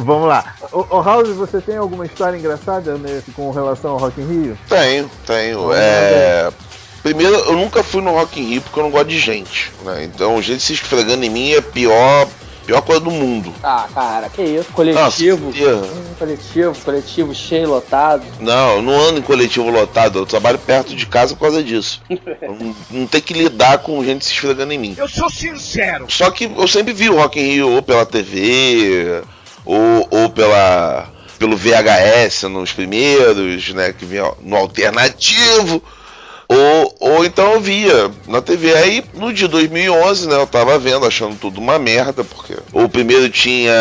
Vamos lá. Ô, ô House, você tem alguma história engraçada né, com relação ao Rock in Rio? Tenho, tenho. É. Primeiro, eu nunca fui no Rock in Rio porque eu não gosto de gente, né? Então, gente se esfregando em mim é a pior, pior coisa do mundo. Ah, cara, que isso? Coletivo. Nossa. Hum, coletivo, coletivo cheio, lotado. Não, eu não ando em coletivo lotado, eu trabalho perto de casa por causa disso. [laughs] Não, não tem que lidar com gente se esfregando em mim. Eu sou sincero. Só que eu sempre vi o Rock in Rio ou pela TV, ou, ou pela, pelo VHS nos primeiros, né, que vinha no alternativo, ou, ou então eu via na TV. Aí no de 2011, né, eu tava vendo, achando tudo uma merda, porque o primeiro tinha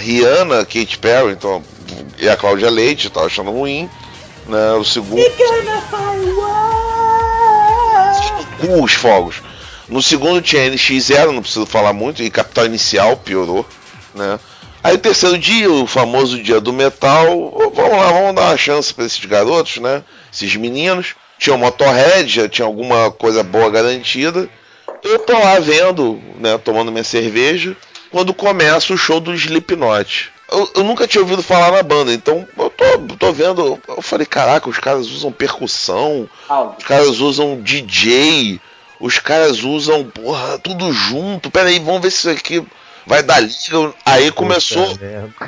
Rihanna, Katy Perry, então, e a Cláudia Leite, eu tava achando ruim. Né, o segundo. Com os fogos. No segundo tinha NX0, não preciso falar muito, e Capital Inicial piorou, né? Aí o terceiro dia, o famoso dia do metal, vamos lá, vamos dar uma chance para esses garotos, né? Esses meninos. Tinha o Motorhead, já tinha alguma coisa boa garantida. Eu tô lá vendo, né, tomando minha cerveja, quando começa o show do Slipknot. Eu, eu nunca tinha ouvido falar na banda, então eu tô, tô vendo. Eu falei, caraca, os caras usam percussão, os caras usam DJ, os caras usam, porra, tudo junto. Pera aí, vamos ver se isso aqui vai dar liga. Aí começou.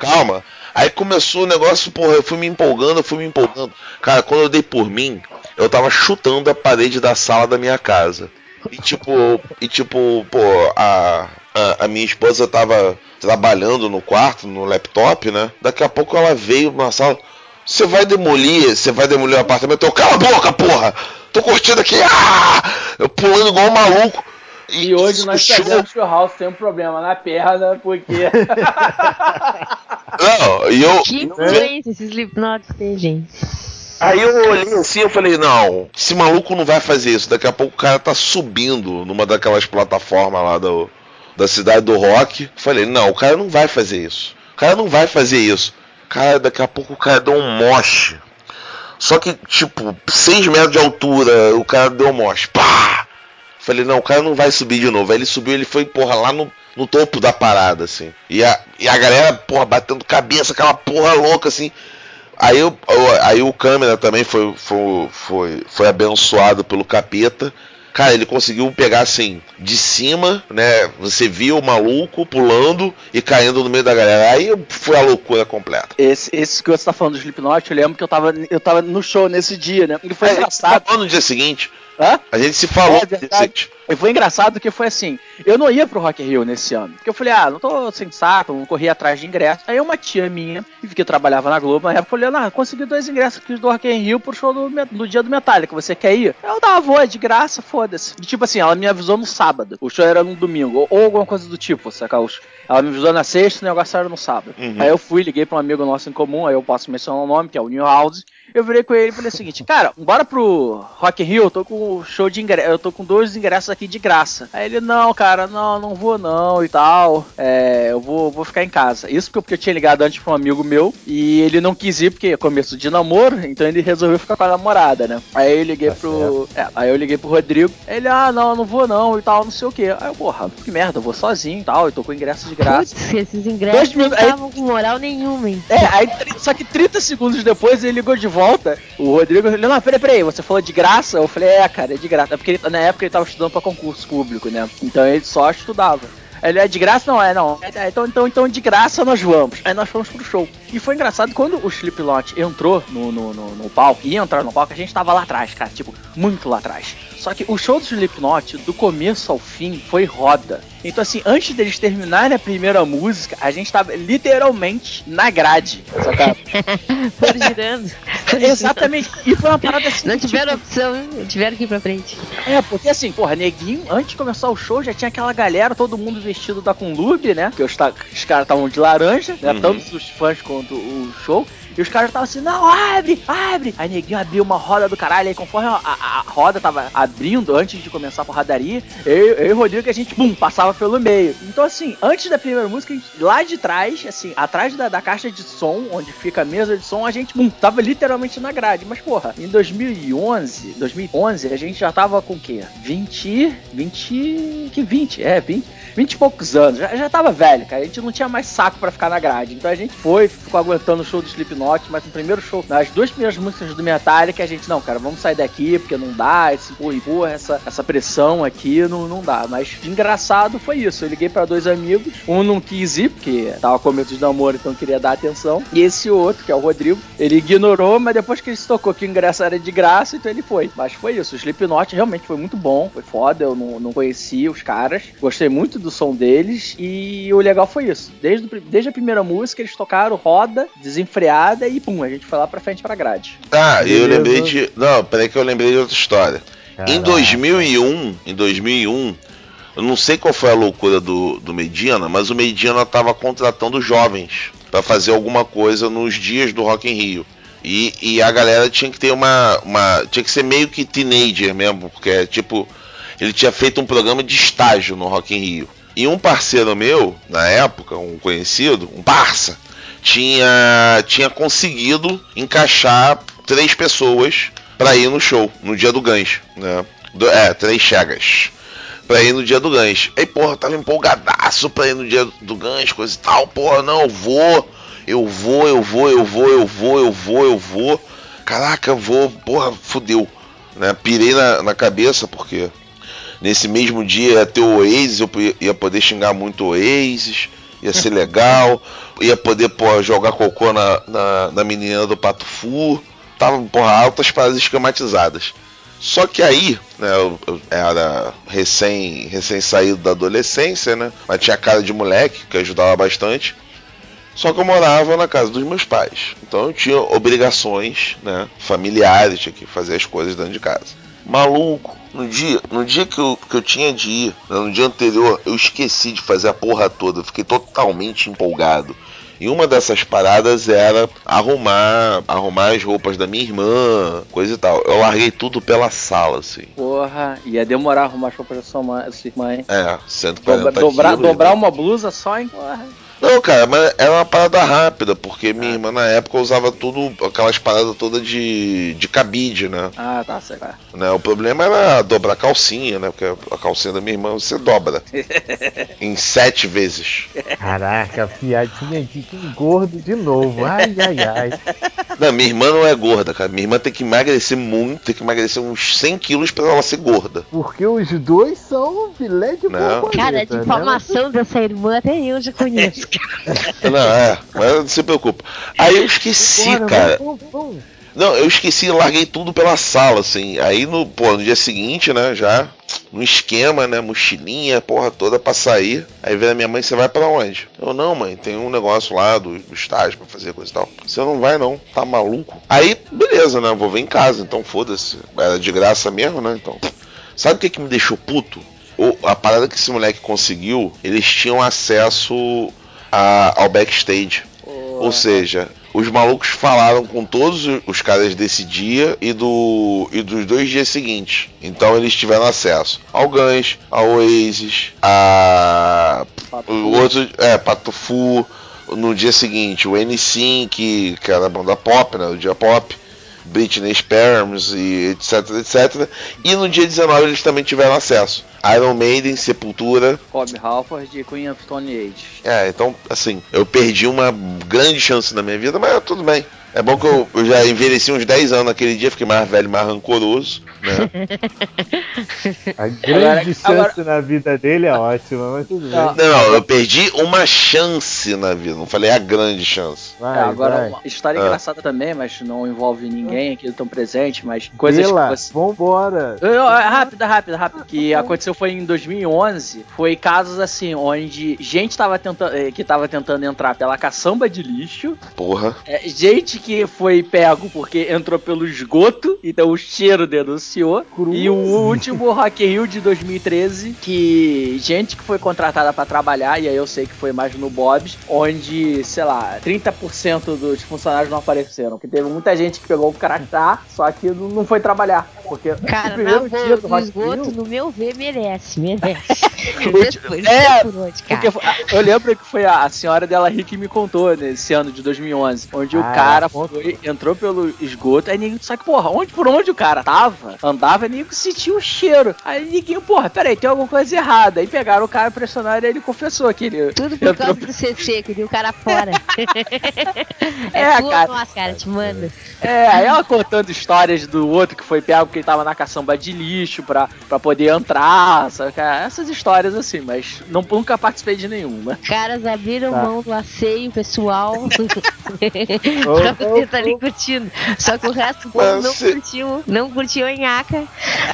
Calma. Aí começou o negócio, porra, eu fui me empolgando, eu fui me empolgando. Cara, quando eu dei por mim, eu tava chutando a parede da sala da minha casa. E tipo, e tipo, pô, a, a, a minha esposa tava trabalhando no quarto, no laptop, né? Daqui a pouco ela veio na sala. Você vai demolir, você vai demolir o apartamento? Eu, cala a boca, porra! Tô curtindo aqui, ah! Eu pulando igual um maluco. E hoje nós o show- sabemos que o House tem um problema na perna, porque. [laughs] Não, e eu. Que influência esses Slipknot tem, gente. Aí eu olhei assim eu falei, não, esse maluco não vai fazer isso. Daqui a pouco o cara tá subindo numa daquelas plataformas lá do, da cidade do rock. Falei, não, o cara não vai fazer isso. O cara não vai fazer isso. Cara, daqui a pouco o cara deu um moche. Só que, tipo, 6 metros de altura, o cara deu um moche. Pá! Falei, não, o cara não vai subir de novo. Aí ele subiu, ele foi, porra, lá no, no topo da parada, assim. E a, e a galera, porra, batendo cabeça, aquela porra louca, assim. Aí, eu, aí o câmera também foi, foi, foi, foi abençoado pelo capeta. Cara, ele conseguiu pegar assim, de cima, né? Você via o maluco pulando e caindo no meio da galera. Aí foi a loucura completa. Esse, esse que você tá falando do Slipknot, eu lembro que eu tava, eu tava no show nesse dia, né? E foi Aí, engraçado. no dia seguinte. Hã? A gente se falou. É verdade. E foi engraçado que foi assim, eu não ia pro Rock in Rio nesse ano. Porque eu falei, ah, não tô sem saco, não corri atrás de ingresso. Aí uma tia minha, que trabalhava na Globo, na época, falou, ah, consegui dois ingressos aqui do Rock in Rio pro show do, do dia do Metallica, você quer ir? Eu dava, vou, é de graça, foda-se. E tipo assim, ela me avisou no sábado, o show era no domingo, ou, ou alguma coisa do tipo, saca? Ela me avisou na sexta, o negócio era no sábado. Uhum. Aí eu fui, liguei pra um amigo nosso em comum, aí eu posso mencionar o nome, que é o New House. Eu virei com ele e falei o seguinte, cara, bora pro Rock in Rio, eu tô com show de ingresso, eu tô com dois ingressos aqui de graça. Aí ele, não, cara, não, não vou não e tal. É, eu vou, vou ficar em casa. Isso porque eu tinha ligado antes pra um amigo meu e ele não quis ir porque é começo de namoro, então ele resolveu ficar com a namorada, né? Aí eu liguei tá pro. É, aí eu liguei pro Rodrigo. Ele, ah, não, não vou não e tal, não sei o que. Aí eu, porra, que merda, eu vou sozinho e tal, eu tô com ingresso de graça. Putz, esses ingressos não estavam com moral nenhuma, hein? É, aí só que 30 segundos depois ele ligou de volta. O Rodrigo, ele, não, peraí, peraí, você falou de graça? Eu falei, é, cara, é de graça. É porque ele, na época ele tava estudando pra concurso público, né? Então ele só estudava. Ele é de graça? Não é, não. É, então, então, então de graça nós vamos. Aí nós fomos pro show. E foi engraçado quando o Slipknot entrou no, no, no, no palco, ia entrar no palco, a gente tava lá atrás, cara, tipo, muito lá atrás. Só que o show do Slipknot, do começo ao fim, foi roda. Então, assim, antes deles terminarem a primeira música, a gente tava literalmente na grade, sacado? [laughs] Foi girando. [laughs] Exatamente. E foi uma parada assim. Não tiveram tipo... opção, tiveram que ir pra frente. É, porque assim, porra, neguinho, antes de começar o show, já tinha aquela galera, todo mundo vestido da Kunlube, né? Que os, os caras estavam de laranja, né? Uhum. Tanto os fãs quanto o show. E os caras estavam assim, não, abre, abre. Aí neguinho abriu uma roda do caralho. Aí conforme a, a, a roda tava abrindo antes de começar a porradaria, eu, eu e o Rodrigo, a gente, pum, passava pelo meio. Então, assim, antes da primeira música, gente, lá de trás, assim, atrás da, da caixa de som, onde fica a mesa de som, a gente, pum, tava literalmente na grade. Mas, porra, em 2011, 2011, a gente já tava com o quê? 20, 20, que 20? É, 20 20 e poucos anos, já, já tava velho, cara. A gente não tinha mais saco para ficar na grade. Então a gente foi, ficou aguentando o show do Slipknot, mas no primeiro show, nas duas primeiras músicas do Metallica, a gente, não, cara, vamos sair daqui, porque não dá, esse empurra, empurra, essa, essa pressão aqui não, não dá. Mas engraçado foi isso. Eu liguei para dois amigos, um não quis ir, porque tava com medo de namoro, então queria dar atenção. E esse outro, que é o Rodrigo, ele ignorou, mas depois que ele se tocou que o ingresso era de graça, então ele foi. Mas foi isso. O Slipknot realmente foi muito bom, foi foda, eu não, não conhecia os caras. Gostei muito do som deles e o legal foi isso. Desde, desde a primeira música eles tocaram roda, desenfreada e pum, a gente foi lá pra frente pra grade. Ah, eu lembrei de. Não, peraí que eu lembrei de outra história. Caraca. Em 2001, em 2001, eu não sei qual foi a loucura do, do Medina, mas o Medina tava contratando jovens para fazer alguma coisa nos dias do Rock in Rio. E, e a galera tinha que ter uma, uma. Tinha que ser meio que teenager mesmo, porque tipo. Ele tinha feito um programa de estágio no Rock in Rio. E um parceiro meu, na época, um conhecido, um parça, tinha, tinha conseguido encaixar três pessoas para ir no show, no dia do gancho, né? Do, é, três chegas. Pra ir no dia do gancho. Aí, porra, tava empolgadaço pra ir no dia do gancho, coisa e tal. Porra, não, eu vou, eu vou, eu vou, eu vou, eu vou, eu vou, eu vou. Caraca, eu vou, porra, fudeu. Né? Pirei na, na cabeça, porque Nesse mesmo dia ia ter o Oasis, eu ia poder xingar muito o Oasis, ia ser legal, ia poder pô, jogar cocô na, na, na, menina do Pato Fu. Tava, porra, altas paradas esquematizadas. Só que aí, né, eu, eu era recém, recém saído da adolescência, né? Mas tinha cara de moleque, que ajudava bastante. Só que eu morava na casa dos meus pais. Então eu tinha obrigações, né, familiares, tinha que fazer as coisas dentro de casa. Maluco, no dia, no dia que eu, que eu tinha de ir, né, no dia anterior, eu esqueci de fazer a porra toda. Eu fiquei totalmente empolgado. E uma dessas paradas era arrumar, arrumar as roupas da minha irmã, coisa e tal. Eu larguei tudo pela sala, assim. Porra, ia demorar arrumar as roupas da sua mãe, sua irmã. É, 140 Dobra, dobrar, dobrar uma blusa só, hein? Porra. Não, cara, mas era uma parada rápida, porque minha ah. irmã na época usava tudo, aquelas paradas todas de, de cabide, né? Ah, tá, certo. Né, o problema era dobrar a calcinha, né? Porque a calcinha da minha irmã você dobra [laughs] em sete vezes. Caraca, piadinha de gordo de novo. Ai, ai, ai. [laughs] Não, minha irmã não é gorda, cara. Minha irmã tem que emagrecer muito, tem que emagrecer uns 100 quilos pra ela ser gorda. Porque os dois são filé de não. Cara, de informação né? dessa irmã até eu já conheço. [laughs] Não, é, mas não se preocupa. Aí eu esqueci, Bora, cara. Vamos, vamos. Não, eu esqueci, larguei tudo pela sala, assim. Aí no, pô, no dia seguinte, né, já no esquema, né, mochilinha, porra toda pra sair. Aí vem a minha mãe, você vai para onde? Eu, não, mãe, tem um negócio lá do, do estágio pra fazer coisa e tal. Você não vai não, tá maluco? Aí, beleza, né, vou ver em casa, então foda-se. Era de graça mesmo, né, então. Sabe o que que me deixou puto? O, a parada que esse moleque conseguiu, eles tinham acesso a, ao backstage. Ou seja, os malucos falaram com todos os caras desse dia e, do, e dos dois dias seguintes. Então eles tiveram acesso ao Guns, ao Oasis, a. O outro. É, Patufu. No dia seguinte, o N5, que, que era a banda pop, né? O dia pop. Britney Spears e etc, etc. E no dia 19 eles também tiveram acesso. Iron Maiden, Sepultura. Rob Halford e Queen of Stone Age. É, então, assim, eu perdi uma grande chance na minha vida, mas tudo bem. É bom que eu, eu, já envelheci uns 10 anos naquele dia, fiquei mais velho, mais rancoroso. Né? [laughs] A grande agora, chance agora... na vida dele é ótima, mas tudo bem. Não, não, eu perdi uma chance na vida, não falei a grande chance. Vai, é, agora, vai. uma história ah. engraçada também, mas não envolve ninguém aqui tão presente, mas coisas Vila, que você... vambora. Rápida, rápida, rápida. que aconteceu foi em 2011, foi casos assim, onde gente tava tentando, eh, que tava tentando entrar pela caçamba de lixo. Porra. É, gente que foi pego porque entrou pelo esgoto, então o cheiro denunciou. Cruz. E o último [laughs] Rock in Rio de 2013, que gente que foi contratada para trabalhar, e aí eu sei que foi mais no Bob's, onde, sei lá, 30% dos funcionários não apareceram. Que teve muita gente que pegou o crachá, só que não foi trabalhar. Porque Cara, [laughs] no primeiro na dia do Rock esgoto, Rio, no meu ver, merece, merece. [laughs] Depois, é, onde, porque eu lembro que foi a, a senhora dela rica que me contou nesse ano de 2011, onde ah, o cara foi, entrou pelo esgoto, aí ninguém sabe, porra, onde, por onde o cara tava, andava, ninguém sentiu o cheiro. Aí ninguém, porra, peraí, tem alguma coisa errada. Aí pegaram o cara, pressionaram e ele confessou que ele. Tudo por entrou... causa do CC, que deu o cara fora. [laughs] é, é cara. Nossa, cara, te manda. É, aí ela contando histórias do outro que foi pego porque ele tava na caçamba de lixo pra, pra poder entrar, sabe? Essas histórias assim, mas não, nunca participei de nenhuma. Caras abriram tá. mão do asseio pessoal [laughs] [laughs] pra [laughs] poder estar ali curtindo. Só que o resto do povo não se... curtiu, não curtiu em Nhaca.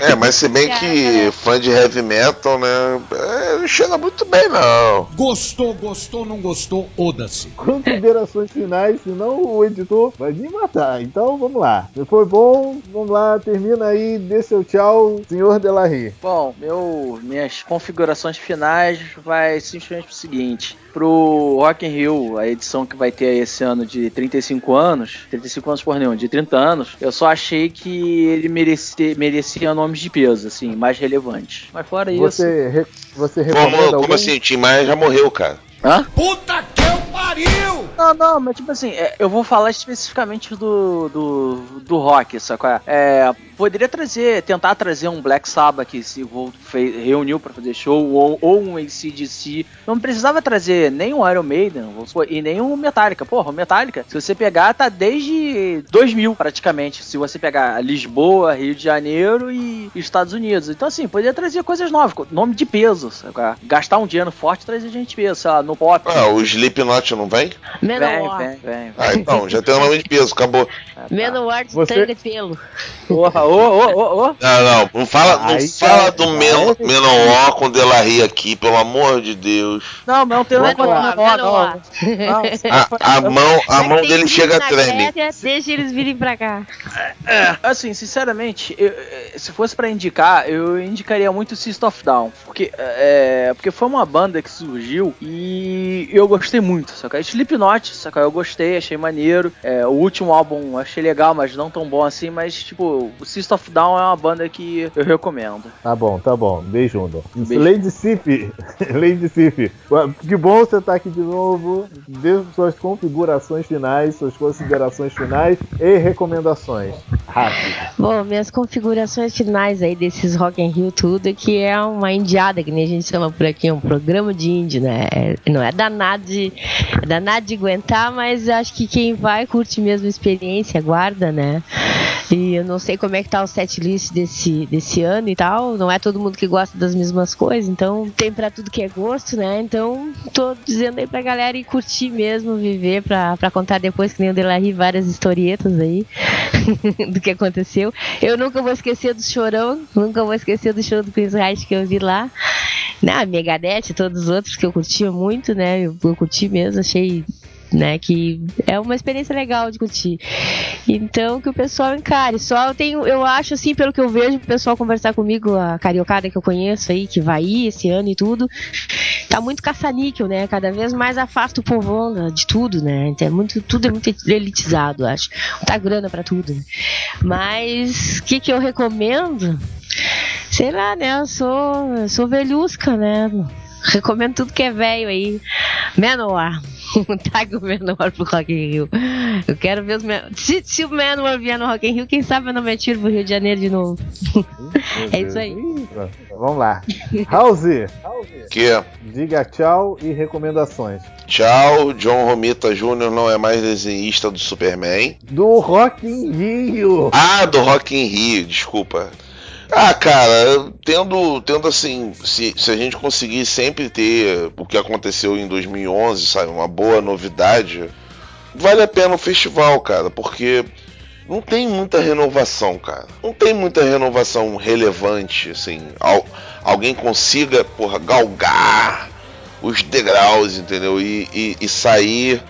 É, mas se bem que [laughs] fã de heavy metal, né? É, não chega muito bem, não. Gostou, gostou, não gostou, oda-se. Considerações finais, senão o editor vai me matar. Então vamos lá. Se foi bom, vamos lá, termina aí, dê seu tchau, senhor Delarry. Bom, meu, minhas configurações finais vai simplesmente pro seguinte pro Rock in Rio, a edição que vai ter esse ano de 35 anos, 35 anos por nenhum, de 30 anos, eu só achei que ele merecia, merecia nomes de peso, assim, mais relevantes. Mas fora você, isso... Re, você recomenda Como, algum? como assim? O Tim Maia já morreu, cara. Hã? Puta que eu pariu! Não, não, mas tipo assim, é, eu vou falar especificamente do, do, do rock, sacou? É, poderia trazer, tentar trazer um Black Sabbath que se fez, reuniu para fazer show, ou, ou um ACDC. Não precisava trazer nem um Iron Maiden e nem um Metallica. Porra, o Metallica, se você pegar, tá desde 2000 praticamente. Se você pegar Lisboa, Rio de Janeiro e Estados Unidos. Então, assim, poderia trazer coisas novas, nome de peso, sacou? Gastar um dinheiro forte trazer gente de peso, sei lá, no pop. Ah, o Slipknot não vem? Menor. Vem, vem, vem. Ah, então, já tem o nome de peso, acabou. Menor de você... tanga de pelo. Porra, ô, ô, ô, ô. Não, não, não fala, não fala do Men Menor com Delarry aqui, pelo amor de Deus. Não, não tem nada com Menor, não. A, a mão, a mão dele chega a treme. Deixa eles virem pra cá. É, assim, sinceramente, eu, se fosse pra indicar, eu indicaria muito System of Down. Porque, é, porque foi uma banda que surgiu e eu gostei muito, saca? Slipknot, saca? Eu gostei, achei maneiro. É, o último álbum achei legal, mas não tão bom assim. Mas, tipo, o System of Down é uma banda que eu recomendo. Tá bom, tá bom. Beijo, Beijo. Lady Sif, [laughs] Lady Sif, que bom você estar tá aqui de novo. Dê suas configurações finais, suas considerações finais e recomendações. Rápido. Bom, minhas configurações finais aí desses Rock in Rio tudo, que é uma indiada, que nem a gente chama por aqui, um programa de índio, né? Não é danado de, é danado de aguentar, mas acho que quem vai curte mesmo a experiência, guarda, né? E eu não sei como é que tá o set list desse, desse ano e tal. Não é todo mundo que gosta das mesmas coisas, então tem pra tudo que é gosto, né? Então tô dizendo aí pra galera ir curtir mesmo, viver pra, pra contar depois que nem o Delarry várias historietas aí [laughs] do que aconteceu. Eu nunca vou esquecer do chorão, nunca vou esquecer do show do Chris Wright que eu vi lá. Na Megadeth todos os outros que eu curtia muito, né? Eu, eu curti mesmo, achei né? Que é uma experiência legal de curtir. Então que o pessoal encare. Só eu tenho, eu acho assim, pelo que eu vejo, o pessoal conversar comigo, a cariocada que eu conheço aí, que vai ir esse ano e tudo, tá muito caça-níquel, né? Cada vez mais afasta o povão de tudo, né? É muito, tudo é muito elitizado, acho. Tá grana para tudo. Né? Mas o que, que eu recomendo? Sei lá, né? Eu sou, eu sou velhusca, né? Recomendo tudo que é velho aí. Menor. [laughs] Traga o Menor pro Rock in Rio. Eu quero ver os Men... se, se o Menor vier no Rock in Rio, quem sabe eu não me tiro pro Rio de Janeiro de novo. [laughs] é isso aí. Vamos lá. House, Que? diga tchau e recomendações. Tchau, John Romita Jr. não é mais desenhista do Superman. Do Rock in Rio. Ah, do Rock in Rio, desculpa. Ah, cara, tendo, tendo assim, se, se a gente conseguir sempre ter o que aconteceu em 2011, sabe, uma boa novidade, vale a pena o festival, cara, porque não tem muita renovação, cara. Não tem muita renovação relevante, assim, al, alguém consiga, porra, galgar os degraus, entendeu? E, e, e sair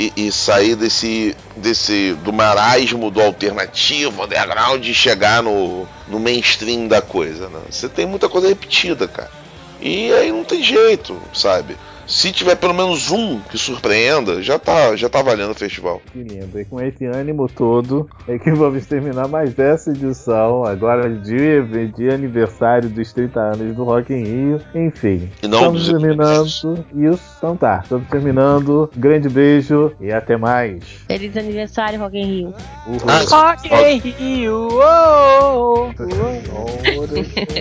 e, e, sair desse, desse do marasmo do alternativo, underground e chegar no, no mainstream da coisa. Né? Você tem muita coisa repetida, cara. E aí não tem jeito, sabe? Se tiver pelo menos um que surpreenda, já tá, já tá valendo o festival. Que lindo. E com esse ânimo todo, é que vamos terminar mais essa edição, agora de, de aniversário dos 30 anos do Rock in Rio. Enfim, E não estamos terminando isso. Então tá, estamos terminando. Grande beijo e até mais. Feliz aniversário, Rock in Rio. Uhul. Ah, Rock in Rio! oh, [laughs] oh.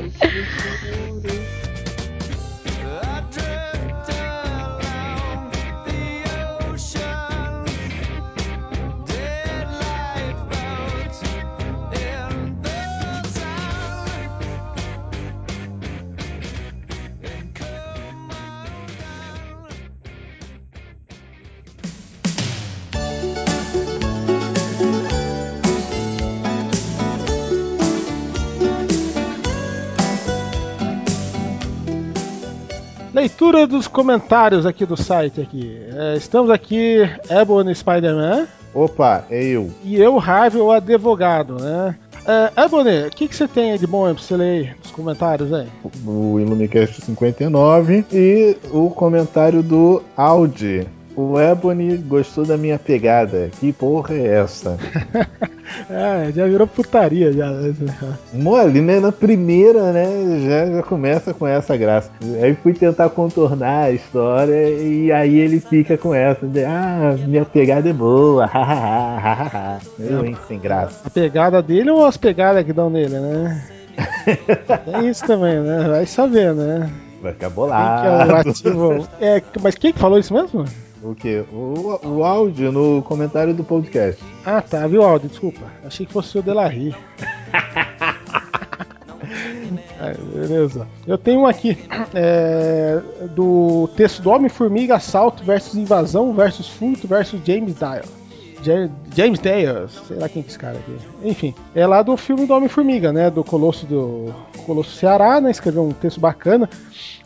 Leitura dos comentários aqui do site aqui. É, estamos aqui, Ebony Spider-Man Opa, é eu. e eu, Harvey, o advogado, né? É, Ebony, o que, que você tem aí de bom pra você ler aí nos comentários aí? o Ilumicast 59 e o comentário do Audi. O Ebony gostou da minha pegada. Que porra é essa? [laughs] É, já virou putaria já. né? Mole, né? Na primeira, né? Já, já começa com essa graça. Aí fui tentar contornar a história e aí ele fica com essa de ah, minha pegada é boa, hahaha. Eu, hein, sem graça. A pegada dele ou as pegadas que dão nele, né? Tem [laughs] isso também, né? Vai saber, né? Vai ficar Quem que é o bolado. ativo? É, mas quem que falou isso mesmo? O que? O, o áudio no comentário do podcast. Ah, tá, viu, Aldo? Desculpa. Achei que fosse o Delarry. [laughs] Ah, beleza. Eu tenho um aqui é, do texto do Homem-Formiga Assalto versus Invasão versus Furto versus James. Ja- James Dale, sei lá quem que é esse cara aqui. Enfim, é lá do filme do Homem-Formiga, né? Do Colosso do Colosso Ceará, né? Escreveu um texto bacana.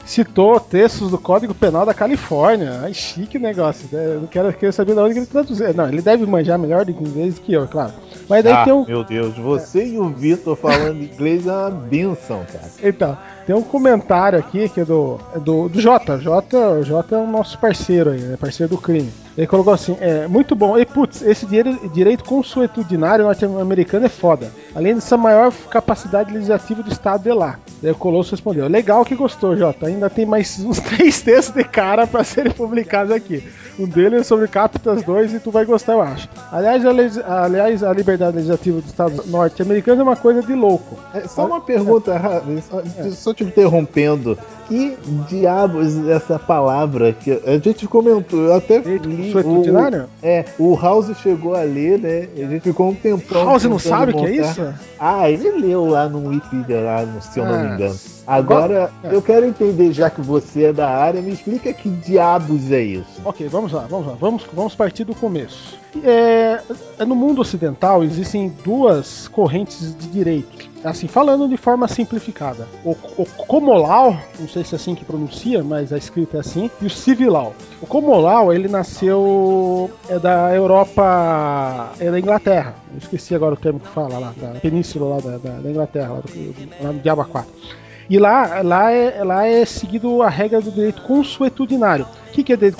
Citou textos do Código Penal da Califórnia. Ai, chique negócio. né? Eu não quero, quero saber de onde ele traduziu. Não, ele deve manjar melhor de inglês que eu, claro. Mas daí ah, tem um. meu Deus, você e o Vitor falando inglês é uma benção, cara. Então, tem um comentário aqui que é do, é do, do Jota. Jota. Jota é o nosso parceiro aí, né? Parceiro do crime. Ele colocou assim: é muito bom. E putz, esse direito, direito consuetudinário norte-americano é foda. Além dessa maior capacidade legislativa do estado de lá. Daí o Colosso respondeu: Legal que gostou, Jota. Ainda tem mais uns [laughs] três textos de cara para serem publicados aqui. Um deles é sobre Captas 2 e tu vai gostar, eu acho. Aliás, a, aliás, a liberdade legislativa dos Estados norte-americanos é uma coisa de louco. É, só uma pergunta, Ravi, só, só te interrompendo. Que diabos é essa palavra que a gente comentou? Eu até li. O, é, o House chegou a ler, né? A gente ficou um tempão. House não sabe o que é isso? Ah, ele leu lá no Wikipedia, lá, no- se eu não Ah. me engano. Agora, eu quero entender, já que você é da área, me explica que diabos é isso. Ok, vamos lá, vamos lá, vamos, vamos partir do começo. É, é, no mundo ocidental existem duas correntes de direito. Assim, falando de forma simplificada. O, o Comolau, não sei se é assim que pronuncia, mas a escrita é assim, e o Civilau. O Comolau, ele nasceu é da Europa, é da Inglaterra. Eu esqueci agora o termo que fala lá, da península lá da, da- da Inglaterra, lá, do, lá no Diaba 4. E lá, lá, é, lá é seguido a regra do direito consuetudinário. O que, que é direito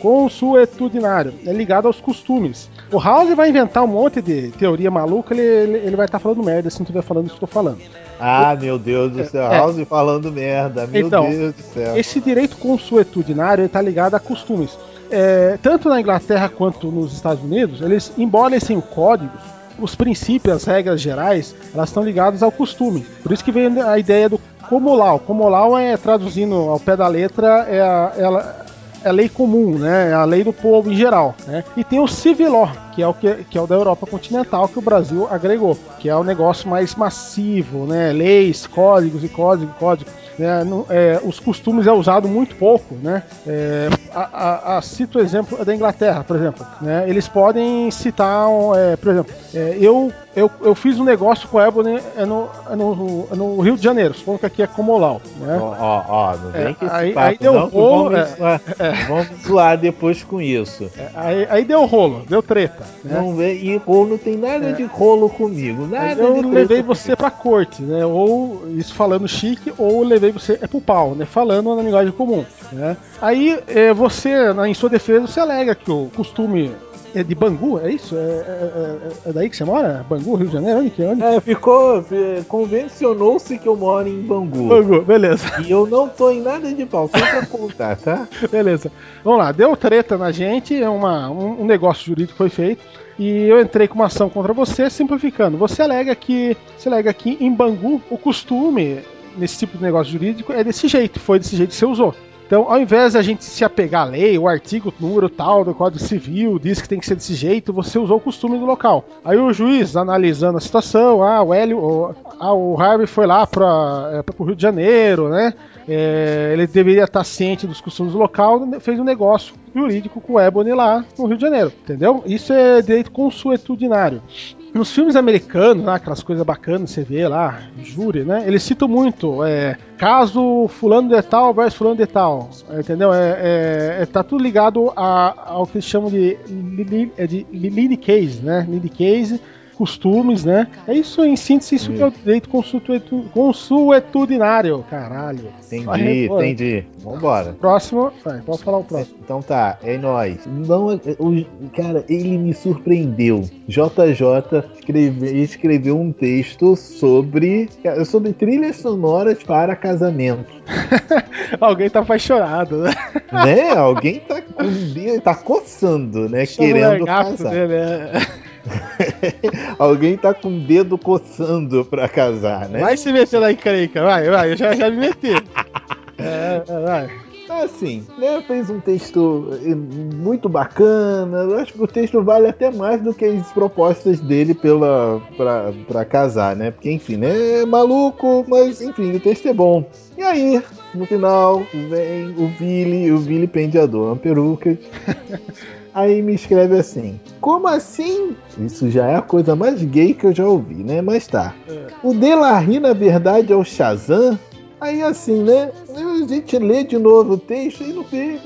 consuetudinário? É ligado aos costumes. O House vai inventar um monte de teoria maluca, ele, ele, ele vai estar falando merda se não estiver falando o que eu estou falando. Ah, meu Deus do céu, É. House falando merda, meu Então, Deus do céu. Esse direito consuetudinário está ligado a costumes. É, tanto na Inglaterra quanto nos Estados Unidos, eles embolassem códigos, os princípios, as regras gerais, elas estão ligadas ao costume. Por isso que vem a ideia do comolau. Comolau é, traduzindo ao pé da letra, é a, ela- é lei comum, né? É a lei do povo em geral. Né? E tem o civil law, que é o que, que é o da Europa continental que o Brasil agregou, que é o negócio mais massivo, né? Leis, códigos e códigos, códigos. Né? Não- é, os costumes é usado muito pouco, né? É, a, a, a- cito o exemplo da Inglaterra, por exemplo. Né? Eles podem citar, é, por exemplo, é, eu, eu, eu fiz um negócio com a Ebony é no, é no, é no Rio de Janeiro, supondo que aqui é Comolau. Né? Ó, ó, ó, não vem É, esse aí- papo, aí deu não, que rolo, vamos, é, zoar, vamos zoar depois com isso. É, Aí, aí deu rolo, deu treta. Né? Não e rolo não tem nada É. de rolo comigo, nada eu levei comigo. você pra corte, né? Ou isso falando chique, ou levei você é pro pau, né? Falando na linguagem comum, né? Aí é, você, na- em sua defesa, você alega que o costume é de Bangu, é isso? É, é- é- é daí que você mora? Bangu, Rio de Janeiro? Onde que é? Onde? É, ficou. Convencionou-se que eu moro em Bangu. Bangu, beleza. E eu não tô em nada de pau, só pra contar, tá? [laughs] Beleza. Vamos lá, deu treta na gente, é uma, um, um negócio jurídico foi feito. E eu entrei com uma ação contra você, simplificando. Você alega que. Você alega que em Bangu o costume nesse tipo de negócio jurídico é desse jeito, foi desse jeito que você usou. Então, ao invés de a gente se apegar à lei, o artigo, o número tal do Código Civil diz que tem que ser desse jeito, você usou o costume do local. Aí o juiz, analisando a situação, ah, o Hélio, o, ah, o Harvey foi lá para o Rio de Janeiro, né? É, ele deveria estar ciente dos costumes do local, fez um negócio jurídico com o Ebony lá no Rio de Janeiro, entendeu? Isso é direito consuetudinário. Nos filmes americanos, lá, aquelas coisas bacanas, você vê lá, júri, né? Eles citam muito, é, caso fulano de tal versus fulano de tal, entendeu? É, é- é- tá tudo ligado a- ao que eles chamam de, é de li- lead case, né? Lead case, costumes, né? É isso, em síntese, isso que é o direito consuetu- consuetudinário, caralho. Entendi, entendi. Vambora. Próximo, vai, posso falar o próximo. Então tá, é nóis. Não, é- o, cara, ele me surpreendeu. JJ escreve- escreveu um texto sobre, sobre trilhas sonoras para casamento. [laughs] Alguém tá apaixonado, né? né? Alguém tá tá coçando, né? Chama querendo casar. dele, é. [laughs] Alguém tá com o dedo coçando pra casar, né? Vai se meter lá em creca, vai, vai, eu já, já me meti. [laughs] É, é, vai. Assim, né? Fez um texto eh, muito bacana. Eu acho que o texto vale até mais do que as propostas dele pela, pra, pra casar, né? Porque, enfim, né? É maluco, mas enfim, o texto é bom. E aí, no final, vem o Vili, o Vili pendiador, uma peruca. [laughs] Aí me escreve assim: Como assim? Isso já é a coisa mais gay que eu já ouvi, né? Mas tá. O Delarry, na verdade, é o Shazam? Aí assim, né? A gente lê de novo o texto e não vê,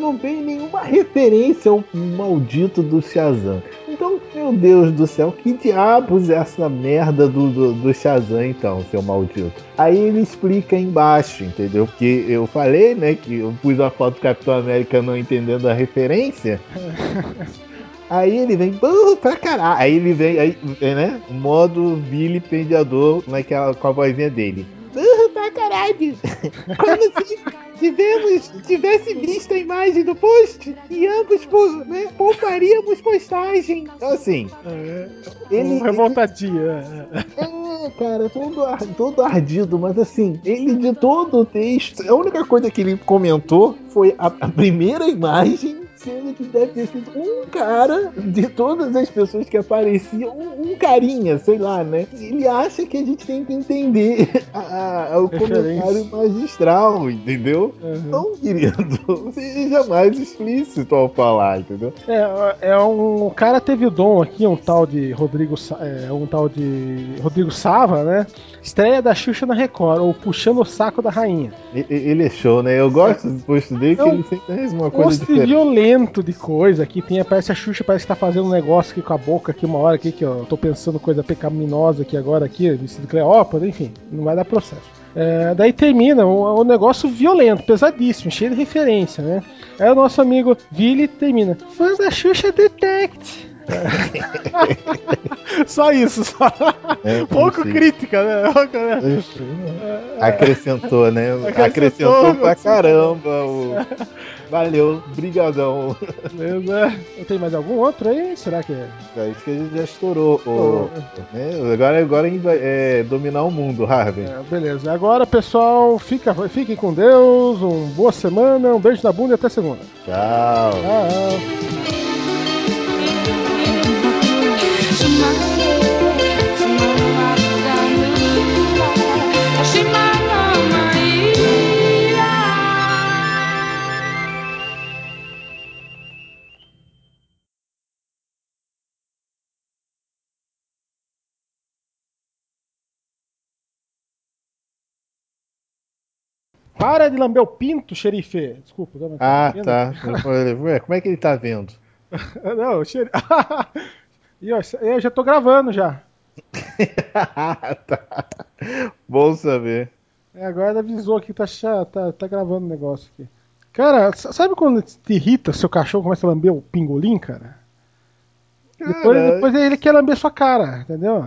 não vê nenhuma referência ao maldito do Shazam. Então, meu Deus do céu, que diabos é essa merda do, do, do Shazam, então, seu maldito? Aí ele explica embaixo, entendeu? Porque eu falei, né, que eu pus a foto do Capitão América não entendendo a referência. [laughs] Aí ele vem, "Pô, pra caralho. Aí ele vem, aí, né? Modo vilipendiador naquela, com a vozinha dele. Caralho! Como se tivemos, tivesse visto a imagem do post e ambos né, pouparíamos postagem. Assim, ele. Revoltadinha. É, cara, todo, ar- todo ardido, mas assim, ele de todo o texto, a única coisa que ele comentou foi a, a primeira imagem. Sendo que deve ter sido um cara de todas as pessoas que apareciam, um, um carinha, sei lá, né? Ele acha que a gente tem que entender [laughs] a- a- o Referência. comentário magistral, entendeu? Não, querido, [laughs] seja mais explícito ao falar, entendeu? É, é um o cara teve o dom aqui, um tal de Rodrigo, é, um tal de Rodrigo Sava, né? Estreia da Xuxa na Record, ou puxando o saco da rainha. Ele é show, né? Eu gosto do post dele, que ele sempre traz uma coisa Post diferente. violento de coisa aqui, tem parece a Xuxa parece que tá fazendo um negócio aqui com a boca aqui uma hora aqui que eu tô pensando coisa pecaminosa aqui agora aqui, vestido Cleópatra, enfim, não vai dar processo. É, daí termina um, um negócio violento, pesadíssimo, cheio de referência, né? Aí o nosso amigo Vili termina. Fãs da Xuxa Detect. [laughs] só isso, só. É, [laughs] Pouco sim. crítica, né? [laughs] Né? Acrescentou, né? Acrescentou, Acrescentou pra caramba. O... Valeu, brigadão. Beleza. Tem mais algum outro aí? Será que é? É isso que a gente já estourou. O... né? Agora, agora a gente vai é, dominar o mundo, Harvey. É, beleza. Agora, pessoal, fica, fiquem com Deus, uma boa semana, um beijo na bunda e até segunda. Tchau. Tchau. Para de lamber o pinto, xerife. Desculpa. uma- Ah, tá. Eu Ué, como é que ele tá vendo? [laughs] Não, o xerife. E, [laughs] ó, eu já tô gravando já. [laughs] tá. Bom saber. É, agora avisou que tá, tá, tá gravando o negócio aqui. Cara, sabe quando te irrita seu cachorro começa a lamber o pingolim, cara? Depois, Cara, depois ele quer lamber sua cara, entendeu?